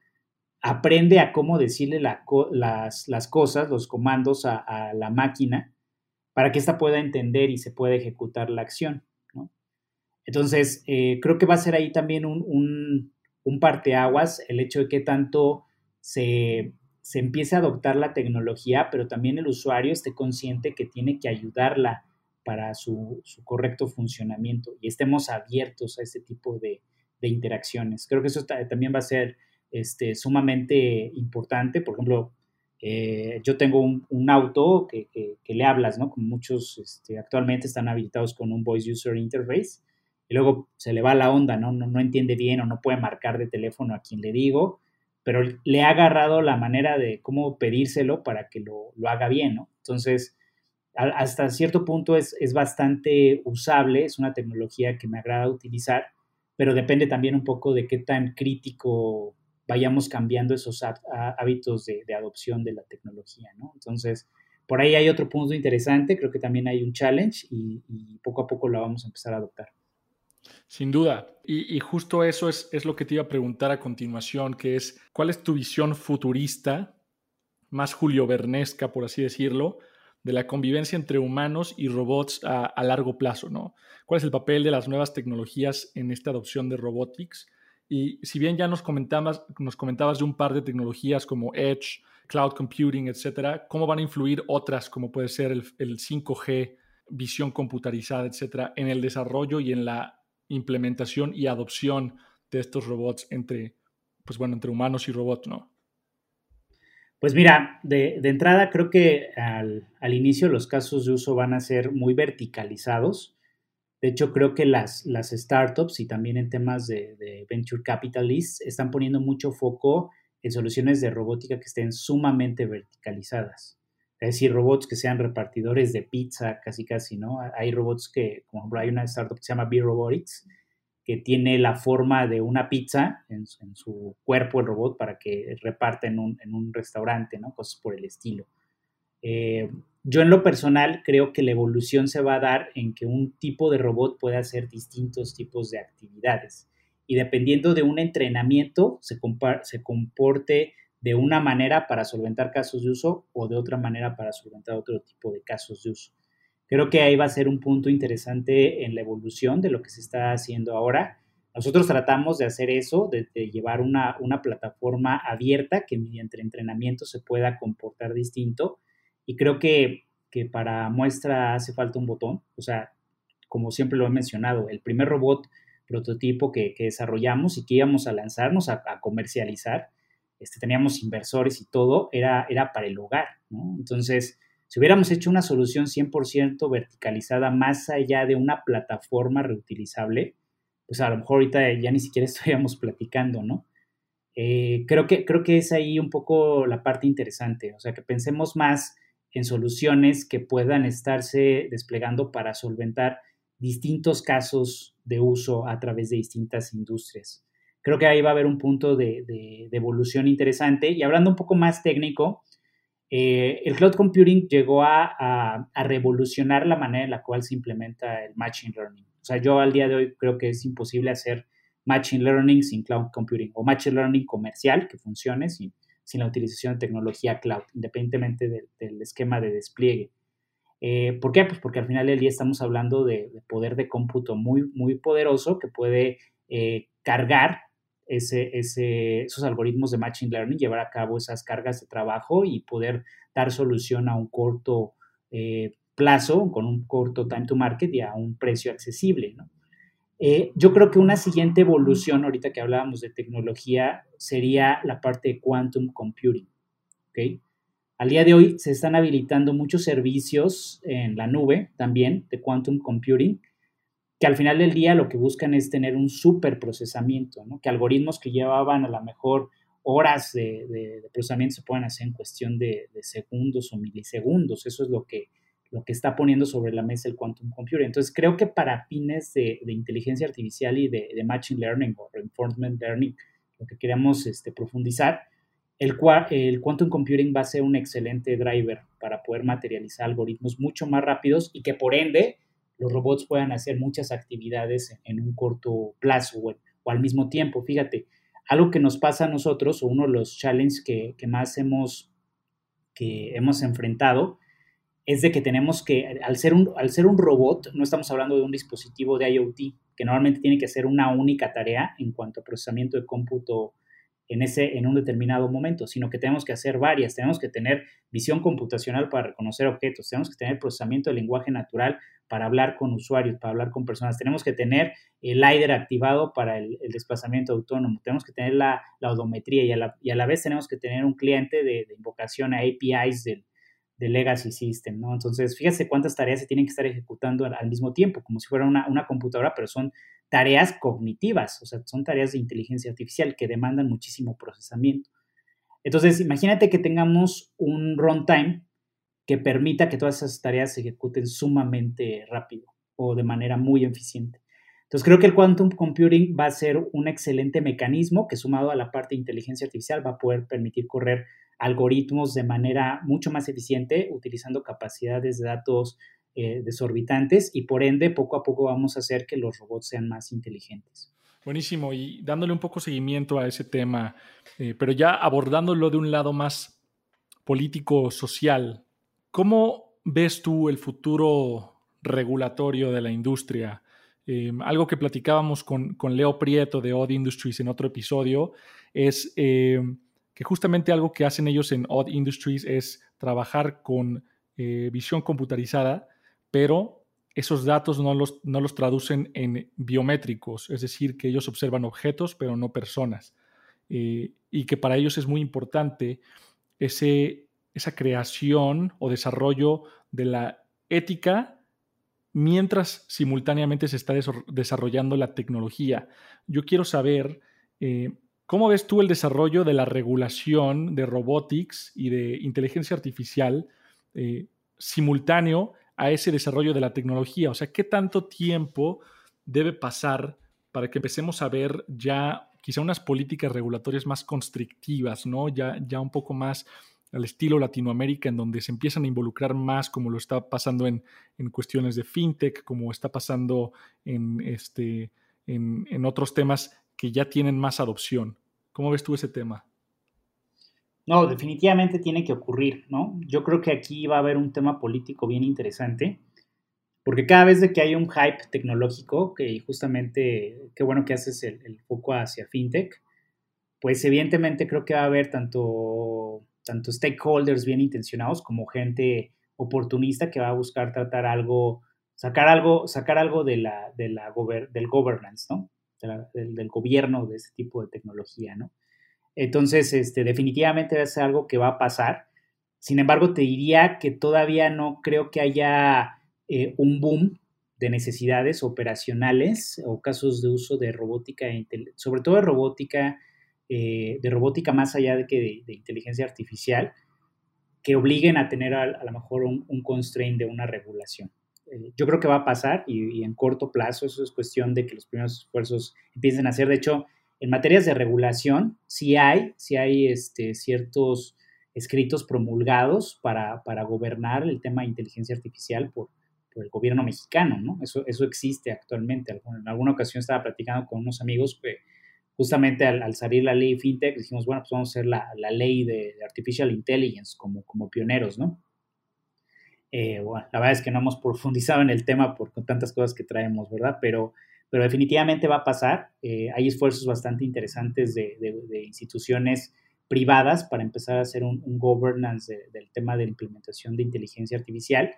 aprende a cómo decirle las, las, cosas, los comandos a, la máquina para que ésta pueda entender y se pueda ejecutar la acción. Entonces, eh, creo que va a ser ahí también un, un, parteaguas el hecho de que tanto se, empiece a adoptar la tecnología, pero también el usuario esté consciente que tiene que ayudarla para su, correcto funcionamiento y estemos abiertos a este tipo de, interacciones. Creo que eso también va a ser este, sumamente importante. Por ejemplo, eh, yo tengo un, auto que, le hablas, ¿no? Como muchos este, actualmente están habilitados con un Voice User Interface y luego se le va la onda, ¿no? ¿no? entiende bien o no puede marcar de teléfono a quien le digo, pero le ha agarrado la manera de cómo pedírselo para que lo, haga bien, ¿no? Entonces, hasta cierto punto es, bastante usable, es una tecnología que me agrada utilizar, pero depende también un poco de qué tan crítico vayamos cambiando esos hábitos de, adopción de la tecnología, ¿no? Entonces, por ahí hay otro punto interesante, creo que también hay un challenge y, y poco a poco lo vamos a empezar a adoptar. Sin duda. Y, justo eso es, es, lo que te iba a preguntar a continuación, que es, ¿cuál es tu visión futurista, más Julio Bernesca, por así decirlo, de la convivencia entre humanos y robots a, largo plazo? ¿no? ¿Cuál es el papel de las nuevas tecnologías en esta adopción de robotics? Y si bien ya nos comentabas, nos comentabas de un par de tecnologías como Edge, Cloud Computing, etcétera, ¿cómo van a influir otras como puede ser el, el 5G, visión computarizada, etcétera, en el desarrollo y en la implementación y adopción de estos robots entre, pues bueno, entre humanos y robots, ¿no? Pues mira, de, entrada creo que al, inicio los casos de uso van a ser muy verticalizados. De hecho, creo que las, startups y también en temas de venture capitalists están poniendo mucho foco en soluciones de robótica que estén sumamente verticalizadas. Es decir, robots que sean repartidores de pizza, casi casi, ¿no? Hay robots que, como hay una startup que se llama B-Robotics, que tiene la forma de una pizza en, su cuerpo el robot para que reparte en un, en un restaurante, ¿no? Cosas por el estilo. Eh, yo en lo personal creo que la evolución se va a dar en que un tipo de robot pueda hacer distintos tipos de actividades y dependiendo de un entrenamiento se, se comporte de una manera para solventar casos de uso o de otra manera para solventar otro tipo de casos de uso. Creo que ahí va a ser un punto interesante en la evolución de lo que se está haciendo ahora. Nosotros tratamos de hacer eso, de, llevar una, una, plataforma abierta que mediante entrenamiento se pueda comportar distinto y creo que, para muestra hace falta un botón. O sea, como siempre lo he mencionado, el primer robot prototipo que, desarrollamos y que íbamos a lanzarnos a, comercializar, este, teníamos inversores y todo, era, era para el hogar, Entonces, si hubiéramos hecho una solución 100% verticalizada más allá de una plataforma reutilizable, pues a lo mejor ahorita ya ni siquiera estaríamos platicando, ¿no? Eh, creo, que, creo que es ahí un poco la parte interesante, o sea, que pensemos más en soluciones que puedan estarse desplegando para solventar distintos casos de uso a través de distintas industrias. Creo que ahí va a haber un punto de, evolución interesante. Y hablando un poco más técnico, eh, el cloud computing llegó a, revolucionar la manera en la cual se implementa el machine learning. O sea, yo al día de hoy creo que es imposible hacer machine learning sin cloud computing o machine learning comercial que funcione sin, sin la utilización de tecnología cloud, independientemente del esquema de despliegue. Eh, ¿Por qué? Pues porque al final del día estamos hablando de, poder de cómputo muy, muy poderoso que puede eh, cargar ese, esos algoritmos de Machine Learning, llevar a cabo esas cargas de trabajo y poder dar solución a un corto eh, plazo, con un corto time to market y a un precio accesible. ¿no? Eh, yo creo que una siguiente evolución, ahorita que hablábamos de tecnología, sería la parte de quantum computing. ¿okay? Al día de hoy se están habilitando muchos servicios en la nube también de quantum computing, que al final del día lo que buscan es tener un super procesamiento, ¿no? que algoritmos que llevaban a lo mejor horas de, procesamiento se puedan hacer en cuestión de, segundos o milisegundos. Eso es lo que lo que está poniendo sobre la mesa el quantum computing. Entonces, creo que para fines de, inteligencia artificial y de, machine learning o reinforcement learning, lo que queremos este, profundizar, el, el quantum computing va a ser un excelente driver para poder materializar algoritmos mucho más rápidos y que por ende los robots puedan hacer muchas actividades en, un corto plazo o, al mismo tiempo. Fíjate, algo que nos pasa a nosotros o uno de los challenges que, que más hemos, que hemos enfrentado es de que tenemos que, al ser, un, al ser un robot, no estamos hablando de un dispositivo de IoT, que normalmente tiene que hacer una única tarea en cuanto a procesamiento de cómputo en, ese, en un determinado momento, sino que tenemos que hacer varias, tenemos que tener visión computacional para reconocer objetos, tenemos que tener procesamiento de lenguaje natural para hablar con usuarios, para hablar con personas, tenemos que tener el LiDAR activado para el, desplazamiento autónomo, tenemos que tener la, la odometría y a la, y a la, vez tenemos que tener un cliente de, invocación a APIs del, de legacy system, ¿no? Entonces, fíjese cuántas tareas se tienen que estar ejecutando al, mismo tiempo, como si fuera una, computadora, pero son tareas cognitivas, o sea, son tareas de inteligencia artificial que demandan muchísimo procesamiento. Entonces, imagínate que tengamos un runtime que permita que todas esas tareas se ejecuten sumamente rápido o de manera muy eficiente. Entonces, creo que el quantum computing va a ser un excelente mecanismo que sumado a la parte de inteligencia artificial va a poder permitir correr algoritmos de manera mucho más eficiente, utilizando capacidades de datos eh, desorbitantes y por ende poco a poco vamos a hacer que los robots sean más inteligentes. Buenísimo, y dándole un poco seguimiento a ese tema, eh, pero ya abordándolo de un lado más político-social, ¿cómo ves tú el futuro regulatorio de la industria? Eh, algo que platicábamos con, con, Leo Prieto de Odd Industries en otro episodio es que justamente algo que hacen ellos en Odd Industries es trabajar con visión computarizada, pero esos datos no los, no los traducen en biométricos, es decir, que ellos observan objetos, pero no personas. Eh, y que para ellos es muy importante ese, esa creación o desarrollo de la ética mientras simultáneamente se está desarrollando la tecnología. Yo quiero saber eh, cómo ves tú el desarrollo de la regulación de robotics y de inteligencia artificial eh, simultáneo a ese desarrollo de la tecnología. O sea, ¿qué tanto tiempo debe pasar para que empecemos a ver ya quizá unas políticas regulatorias más constrictivas, ¿no? Ya, ya un poco más al estilo Latinoamérica, en donde se empiezan a involucrar más, como lo está pasando en, cuestiones de fintech, como está pasando en, este, en, otros temas que ya tienen más adopción. ¿Cómo ves tú ese tema? No, definitivamente tiene que ocurrir, ¿no? Yo creo que aquí va a haber un tema político bien interesante, porque cada vez de que hay un hype tecnológico, que justamente, qué bueno que haces el, foco hacia fintech, pues evidentemente creo que va a haber tanto tanto stakeholders bien intencionados como gente oportunista que va a buscar tratar algo, sacar algo, sacar algo de la, de la del governance, ¿no? del, gobierno de ese tipo de tecnología, ¿no? Entonces, este, definitivamente va a ser algo que va a pasar. Sin embargo, te diría que todavía no creo que haya eh, un boom de necesidades operacionales o casos de uso de robótica, sobre todo de robótica eh, de robótica más allá de que de, inteligencia artificial que obliguen a tener a, lo mejor un, constraint de una regulación. Eh, yo creo que va a pasar y, en corto plazo eso es cuestión de que los primeros esfuerzos empiecen a hacer. De hecho, en materias de regulación sí hay, sí hay este, ciertos escritos promulgados para, para, gobernar el tema de inteligencia artificial por, el gobierno mexicano, ¿no? Eso, eso existe actualmente. En alguna ocasión estaba platicando con unos amigos que justamente al, salir la ley FinTech, dijimos, bueno, pues vamos a hacer la, ley de, Artificial Intelligence como, como pioneros, ¿no? Eh, bueno, la verdad es que no hemos profundizado en el tema por tantas cosas que traemos, ¿verdad? Pero, pero definitivamente va a pasar. Eh, hay esfuerzos bastante interesantes de, instituciones privadas para empezar a hacer un, governance del tema de implementación de inteligencia artificial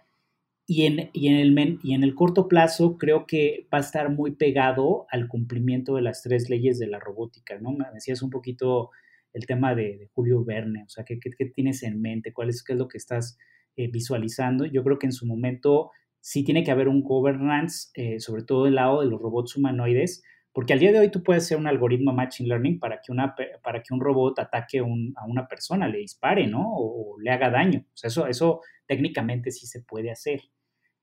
y en, en el, y en el corto plazo creo que va a estar muy pegado al cumplimiento de las tres leyes de la robótica, ¿no? Me decías un poquito el tema de, Julio Verne, o sea, ¿qué, tienes en mente? ¿Cuál es, ¿Qué es lo que estás eh, visualizando? Yo creo que en su momento sí tiene que haber un governance, eh, sobre todo del lado de los robots humanoides, porque al día de hoy tú puedes hacer un algoritmo Machine Learning para que, una, para que un robot ataque a una persona, le dispare, ¿no? O, le haga daño. O sea, eso, eso técnicamente sí se puede hacer.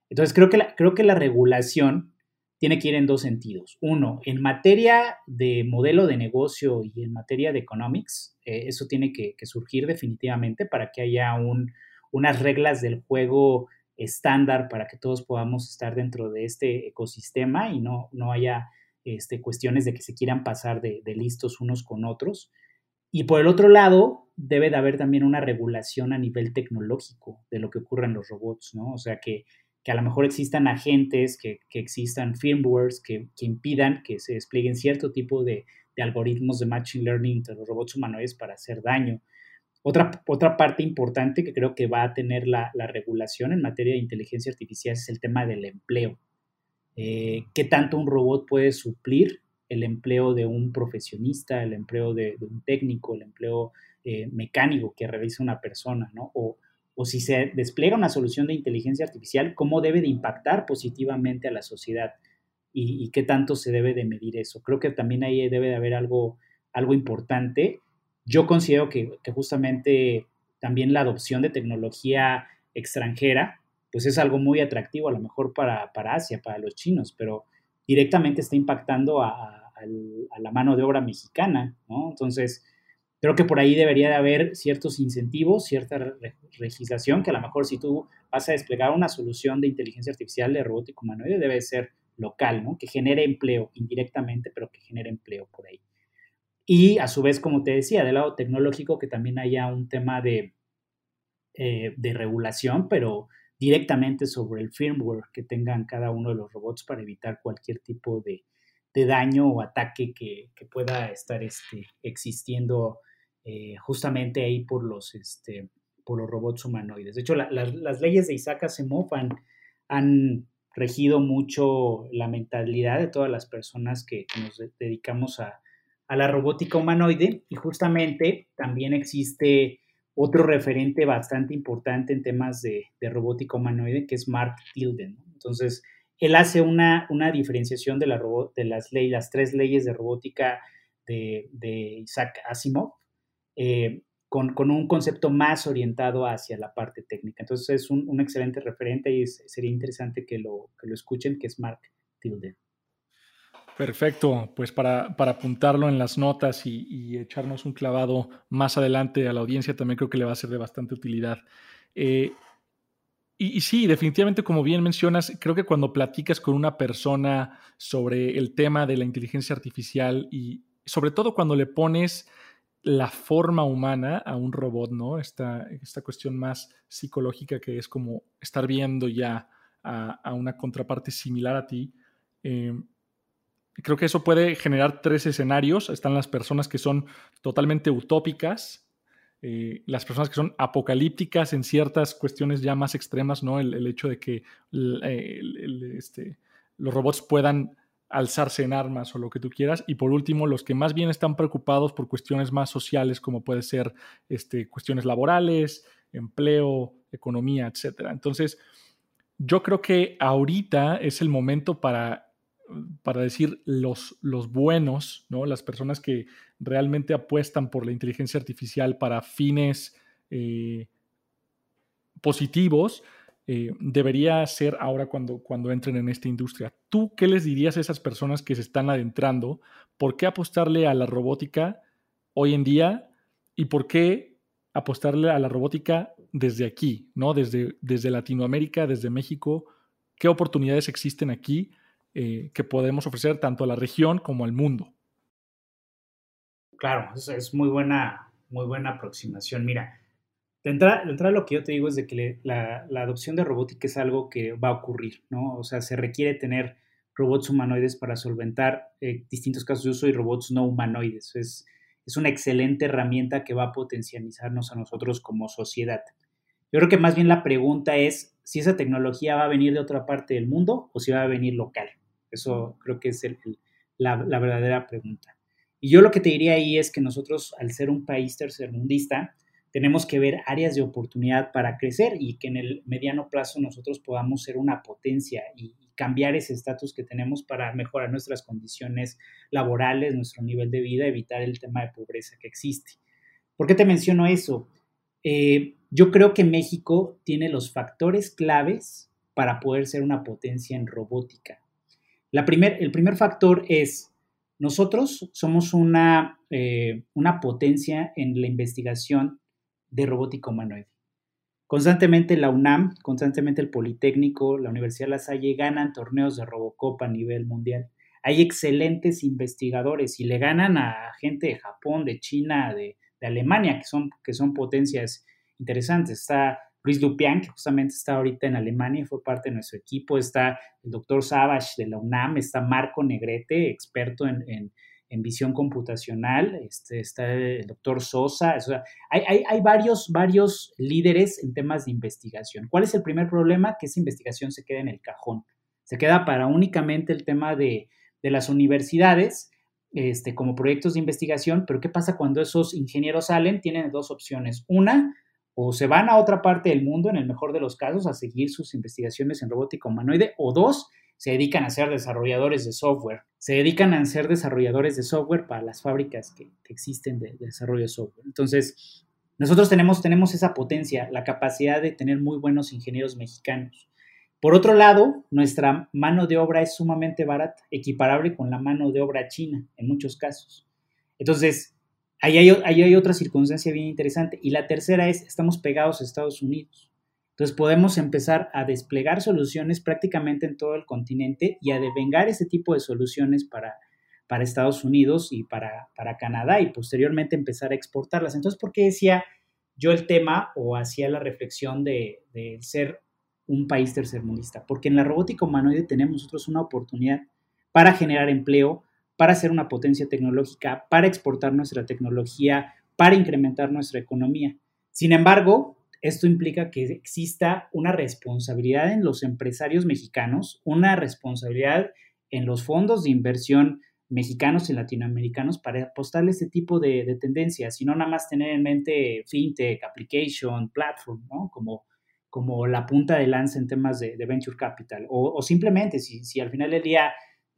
Entonces, creo que la, creo que la regulación tiene que ir en dos sentidos. Uno, en materia de modelo de negocio y en materia de economics, eh, eso tiene que, surgir definitivamente para que haya un, unas reglas del juego estándar para que todos podamos estar dentro de este ecosistema y no, no haya este, cuestiones de que se quieran pasar de, de listos unos con otros. Y por el otro lado, debe de haber también una regulación a nivel tecnológico de lo que ocurre en los robots, ¿no? O sea, que, que a lo mejor existan agentes, que, existan firmwares que, impidan que se desplieguen cierto tipo de, algoritmos de machine learning entre los robots humanoides para hacer daño. Otra, otra parte importante que creo que va a tener la, regulación en materia de inteligencia artificial es el tema del empleo. Eh, ¿Qué tanto un robot puede suplir el empleo de un profesionista, el empleo de, un técnico, el empleo eh, mecánico que realiza una persona, ¿no? O, o si se despliega una solución de inteligencia artificial, cómo debe de impactar positivamente a la sociedad y, qué tanto se debe de medir eso. Creo que también ahí debe de haber algo, algo importante. Yo considero que, justamente también la adopción de tecnología extranjera, pues es algo muy atractivo a lo mejor para, Asia, para los chinos, pero directamente está impactando a, la mano de obra mexicana, ¿no? Entonces, Creo que por ahí debería de haber ciertos incentivos, cierta legislación, que a lo mejor si tú vas a desplegar una solución de inteligencia artificial de robótico humanoide, debe ser local, ¿no? Que genere empleo indirectamente, pero que genere empleo por ahí. Y a su vez, como te decía, del lado tecnológico, que también haya un tema de, eh, de regulación, pero directamente sobre el firmware que tengan cada uno de los robots para evitar cualquier tipo de, de daño o ataque que, que pueda estar este, existiendo eh, justamente ahí por los, este, por los robots humanoides. De hecho, las leyes de Isaac Asimov han, regido mucho la mentalidad de todas las personas que, nos dedicamos a, la robótica humanoide y justamente también existe otro referente bastante importante en temas de, robótica humanoide que es Mark Tilden. Entonces, él hace una, una diferenciación de, la de las, leyes, las tres leyes de robótica de, Isaac Asimov. Eh, con, un concepto más orientado hacia la parte técnica. Entonces es un, excelente referente y sería interesante que lo, que lo escuchen, que es Mark Tilden. Perfecto, pues para, apuntarlo en las notas y, echarnos un clavado más adelante a la audiencia también creo que le va a ser de bastante utilidad. Eh, y, y, sí, definitivamente como bien mencionas, creo que cuando platicas con una persona sobre el tema de la inteligencia artificial y sobre todo cuando le pones la forma humana a un robot, ¿no? Esta, esta cuestión más psicológica que es como estar viendo ya a, una contraparte similar a ti. Eh, creo que eso puede generar tres escenarios. Están las personas que son totalmente utópicas, eh, las personas que son apocalípticas en ciertas cuestiones ya más extremas, ¿no? El, hecho de que este, los robots puedan alzarse en armas o lo que tú quieras. Y por último, los que más bien están preocupados por cuestiones más sociales, como puede ser este, cuestiones laborales, empleo, economía, etc. Entonces, yo creo que ahorita es el momento para, para decir los, los buenos, ¿no? las personas que realmente apuestan por la inteligencia artificial para fines eh, positivos, eh, debería ser ahora cuando, cuando entren en esta industria. ¿Tú qué les dirías a esas personas que se están adentrando? ¿Por qué apostarle a la robótica hoy en día? ¿Y por qué apostarle a la robótica desde aquí, ¿no? desde, desde Latinoamérica, desde México? ¿Qué oportunidades existen aquí eh, que podemos ofrecer tanto a la región como al mundo? Claro, es, es muy buena, muy buena aproximación. Mira, de entrada, lo que yo te digo es de que la, adopción de robótica es algo que va a ocurrir, ¿no? O sea, se requiere tener robots humanoides para solventar eh, distintos casos de uso y robots no humanoides. Es, es una excelente herramienta que va a potencializarnos a nosotros como sociedad. Yo creo que más bien la pregunta es si esa tecnología va a venir de otra parte del mundo o si va a venir local. Eso creo que es la, la verdadera pregunta. Y yo lo que te diría ahí es que nosotros, al ser un país tercermundista, tenemos que ver áreas de oportunidad para crecer y que en el mediano plazo nosotros podamos ser una potencia y, cambiar ese estatus que tenemos para mejorar nuestras condiciones laborales, nuestro nivel de vida, evitar el tema de pobreza que existe. ¿Por qué te menciono eso? Eh, yo creo que México tiene los factores claves para poder ser una potencia en robótica. Primer, el primer factor es, nosotros somos una, eh, una potencia en la investigación de robótica humanoide. Constantemente la UNAM, constantemente el Politécnico, la Universidad de La Salle ganan torneos de Robocop a nivel mundial. Hay excelentes investigadores y le ganan a gente de Japón, de China, de, Alemania, que son, que son potencias interesantes. Está Luis Dupian, que justamente está ahorita en Alemania fue parte de nuestro equipo. Está el doctor Savage de la UNAM, está Marco Negrete, experto en visión computacional, este, está el doctor Sosa, hay, varios líderes en temas de investigación. ¿Cuál es el primer problema? Que esa investigación se queda en el cajón, se queda para únicamente el tema de, las universidades este, como proyectos de investigación, pero ¿qué pasa cuando esos ingenieros salen? Tienen dos opciones. Una, o se van a otra parte del mundo, en el mejor de los casos, a seguir sus investigaciones en robótica humanoide, o dos, se dedican a ser desarrolladores de software, se dedican a ser desarrolladores de software para las fábricas que, existen de, desarrollo de software. Entonces, nosotros tenemos, tenemos esa potencia, la capacidad de tener muy buenos ingenieros mexicanos. Por otro lado, nuestra mano de obra es sumamente barata, equiparable con la mano de obra china en muchos casos. Entonces, ahí hay, otra circunstancia bien interesante. Y la tercera es, estamos pegados a Estados Unidos. Entonces podemos empezar a desplegar soluciones prácticamente en todo el continente y a devengar ese tipo de soluciones para, Estados Unidos y para, Canadá y posteriormente empezar a exportarlas. Entonces, ¿por qué decía yo el tema o hacía la reflexión de, de ser un país tercermundista? Porque en la robótica humanoide tenemos nosotros una oportunidad para generar empleo, para ser una potencia tecnológica, para exportar nuestra tecnología, para incrementar nuestra economía. Sin embargo, esto implica que exista una responsabilidad en los empresarios mexicanos, una responsabilidad en los fondos de inversión mexicanos y latinoamericanos para apostarle este tipo de, tendencias y no nada más tener en mente fintech, application, platform, ¿no? Como, como la punta de lanza en temas de, venture capital. O, simplemente, si, si, al final del día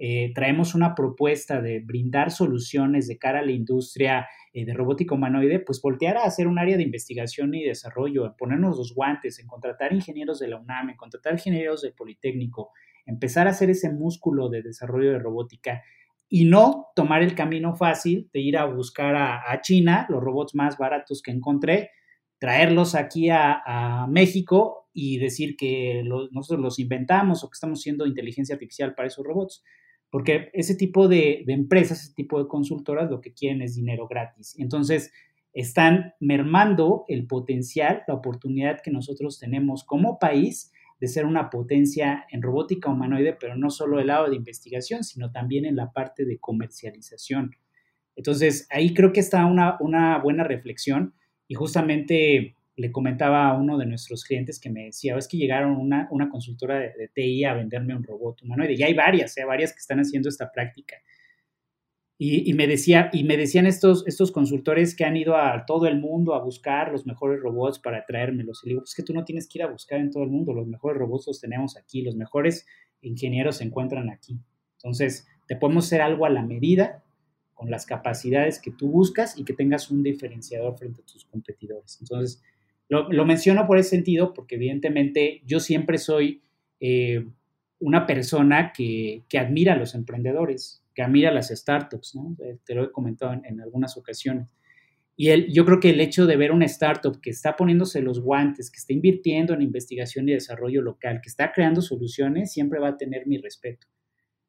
eh, traemos una propuesta de brindar soluciones de cara a la industria eh, de robótica humanoide, pues voltear a hacer un área de investigación y desarrollo, ponernos los guantes, en contratar ingenieros de la UNAM, en contratar ingenieros del Politécnico, empezar a hacer ese músculo de desarrollo de robótica y no tomar el camino fácil de ir a buscar a, China los robots más baratos que encontré, traerlos aquí a, México y decir que nosotros los inventamos o que estamos haciendo inteligencia artificial para esos robots. Porque ese tipo de, de, empresas, ese tipo de consultoras lo que quieren es dinero gratis. Entonces, están mermando el potencial, la oportunidad que nosotros tenemos como país de ser una potencia en robótica humanoide, pero no solo el lado de investigación, sino también en la parte de comercialización. Entonces, ahí creo que está una, una buena reflexión y justamente le comentaba a uno de nuestros clientes que me decía, es que llegaron una, una consultora de, de, TI a venderme un robot humanoide. Y hay varias, ¿eh? varias que están haciendo esta práctica. Y, me, decía, y me decían estos, estos consultores que han ido a todo el mundo a buscar los mejores robots para traérmelos. Y le digo, pues que tú no tienes que ir a buscar en todo el mundo, los mejores robots los tenemos aquí, los mejores ingenieros se encuentran aquí. Entonces, te podemos hacer algo a la medida, con las capacidades que tú buscas y que tengas un diferenciador frente a tus competidores. Entonces, lo, menciono por ese sentido, porque evidentemente yo siempre soy eh, una persona que, que admira a los emprendedores que admira las startups. Eh, te lo he comentado en, algunas ocasiones. Y él, yo creo que el hecho de ver una startup que está poniéndose los guantes, que está invirtiendo en investigación y desarrollo local, que está creando soluciones, siempre va a tener mi respeto.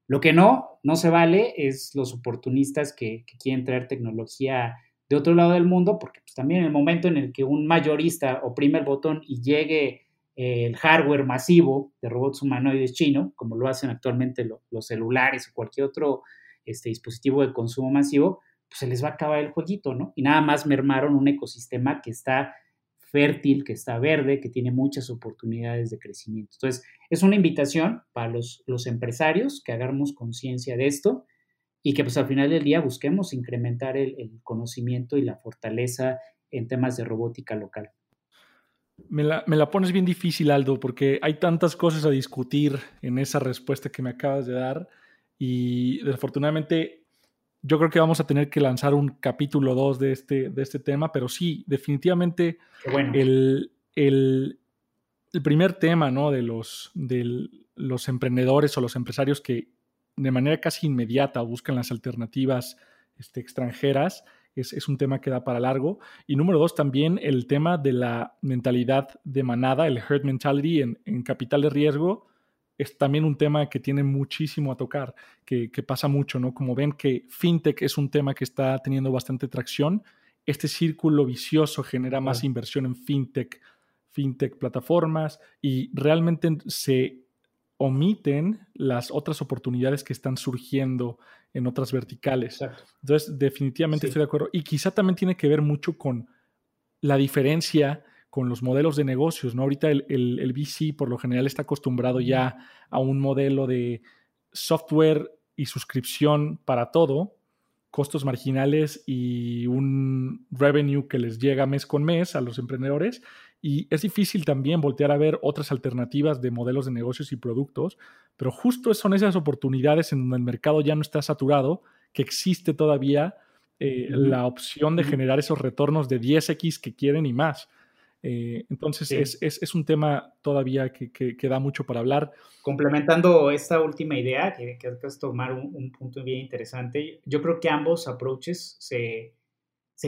Lo que no, no se vale es los oportunistas que, quieren traer tecnología de otro lado del mundo, porque pues, también en el momento en el que un mayorista oprime el botón y llegue el hardware masivo de robots humanoides chino, como lo hacen actualmente los celulares o cualquier otro este, dispositivo de consumo masivo, pues se les va a acabar el jueguito, ¿no? Y nada más mermaron un ecosistema que está fértil, que está verde, que tiene muchas oportunidades de crecimiento. Entonces, es una invitación para los, los empresarios que hagamos conciencia de esto y que pues al final del día busquemos incrementar el conocimiento y la fortaleza en temas de robótica local. Me la, me la, pones bien difícil, Aldo, porque hay tantas cosas a discutir en esa respuesta que me acabas de dar y desafortunadamente yo creo que vamos a tener que lanzar un capítulo 2 de este, de este tema, pero sí, definitivamente el, el, el, primer tema ¿no? de, los, de los emprendedores o los empresarios que de manera casi inmediata buscan las alternativas este, extranjeras es, un tema que da para largo. Y número dos, también el tema de la mentalidad de manada, el herd mentality en, capital de riesgo, es también un tema que tiene muchísimo a tocar, que, pasa mucho, ¿no? Como ven que fintech es un tema que está teniendo bastante tracción, este círculo vicioso genera más inversión en fintech, fintech plataformas y realmente se omiten las otras oportunidades que están surgiendo en otras verticales. Entonces, definitivamente estoy de acuerdo. Y quizá también tiene que ver mucho con la diferencia con los modelos de negocios, ¿no? Ahorita el, el, VC por lo general está acostumbrado ya a un modelo de software y suscripción para todo, costos marginales y un revenue que les llega mes con mes a los emprendedores. Y es difícil también voltear a ver otras alternativas de modelos de negocios y productos, pero justo son esas oportunidades en donde el mercado ya no está saturado, que existe todavía eh, la opción de generar esos retornos de 10x que quieren y más. Eh, entonces es, un tema todavía que, da mucho para hablar. Complementando esta última idea, que, que es tomar un, punto bien interesante, yo creo que ambos approaches se,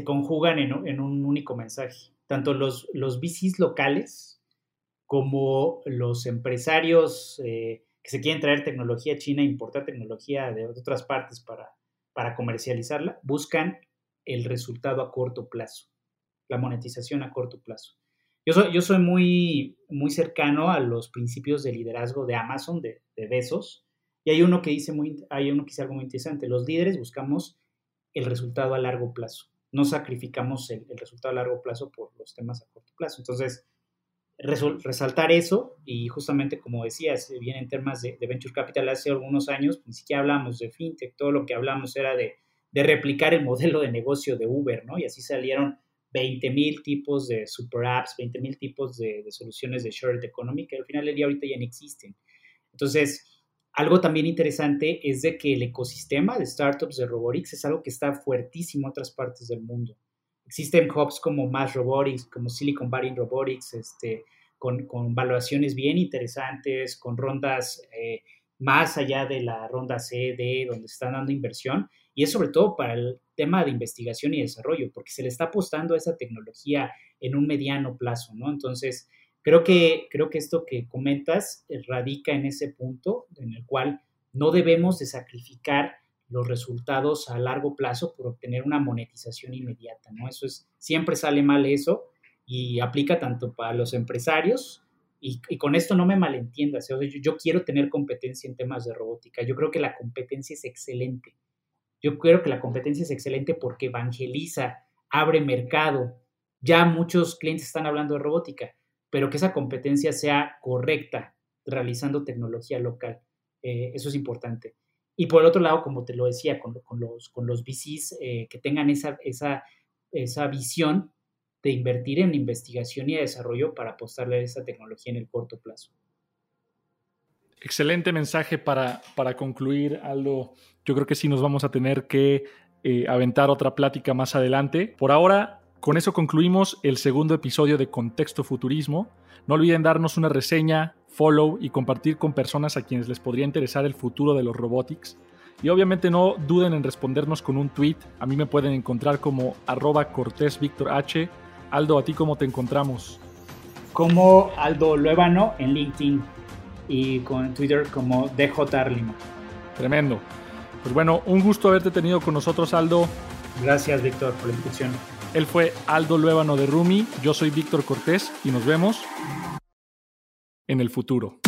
conjugan en un único mensaje tanto los, los VCs locales como los empresarios eh, que se quieren traer tecnología china, importar tecnología de otras partes para, para comercializarla, buscan el resultado a corto plazo, la monetización a corto plazo. Yo soy, yo soy muy, muy cercano a los principios de liderazgo de Amazon, de, de Besos, y hay uno que dice muy, hay uno que dice algo muy interesante. Los líderes buscamos el resultado a largo plazo no sacrificamos el, resultado a largo plazo por los temas a corto plazo. Entonces, resaltar eso y justamente como decías, bien en temas de, Venture Capital hace algunos años, ni siquiera hablamos de fintech, todo lo que hablamos era de, replicar el modelo de negocio de Uber, ¿no? Y así salieron 20.000 tipos de super apps, 20.000 tipos de, de, soluciones de shared economy que al final del día ahorita ya no existen. Entonces, algo también interesante es de que el ecosistema de startups de robotics es algo que está fuertísimo en otras partes del mundo. Existen hubs como Mass Robotics, como Silicon Valley Robotics, este, con, con bien interesantes, con rondas eh, más allá de la ronda C, D, donde están dando inversión. Y es sobre todo para el tema de investigación y desarrollo, porque se le está apostando a esa tecnología en un mediano plazo, ¿no? Entonces, Creo que, creo que esto que comentas eh, radica en ese punto en el cual no debemos de sacrificar los resultados a largo plazo por obtener una monetización inmediata, ¿no? Eso es, siempre sale mal eso y aplica tanto para los empresarios y, con esto no me malentiendas, yo, yo quiero tener competencia en temas de robótica, yo creo que la competencia es excelente, yo creo que la competencia es excelente porque evangeliza, abre mercado, ya muchos clientes están hablando de robótica, pero que esa competencia sea correcta, realizando tecnología local. Eh, eso es importante. Y por el otro lado, como te lo decía, con, los, con los VCs eh, que tengan esa, esa, esa visión de invertir en investigación y desarrollo para apostarle a esa tecnología en el corto plazo. Excelente mensaje para, para concluir, Aldo. Yo creo que sí nos vamos a tener que eh, aventar otra plática más adelante. Por ahora, con eso concluimos el segundo episodio de Contexto Futurismo. No olviden darnos una reseña, follow y compartir con personas a quienes les podría interesar el futuro de los robotics. Y obviamente no duden en respondernos con un tweet. A mí me pueden encontrar como arroba Cortés Víctor H. Aldo, ¿a ti cómo te encontramos? Como Aldo Luébano en LinkedIn y con Twitter como DJ. Tremendo. Pues bueno, un gusto haberte tenido con nosotros, Aldo. Gracias, Víctor, por la invitación. Él fue Aldo Luébano de Rumi, yo soy Víctor Cortés y nos vemos en el futuro.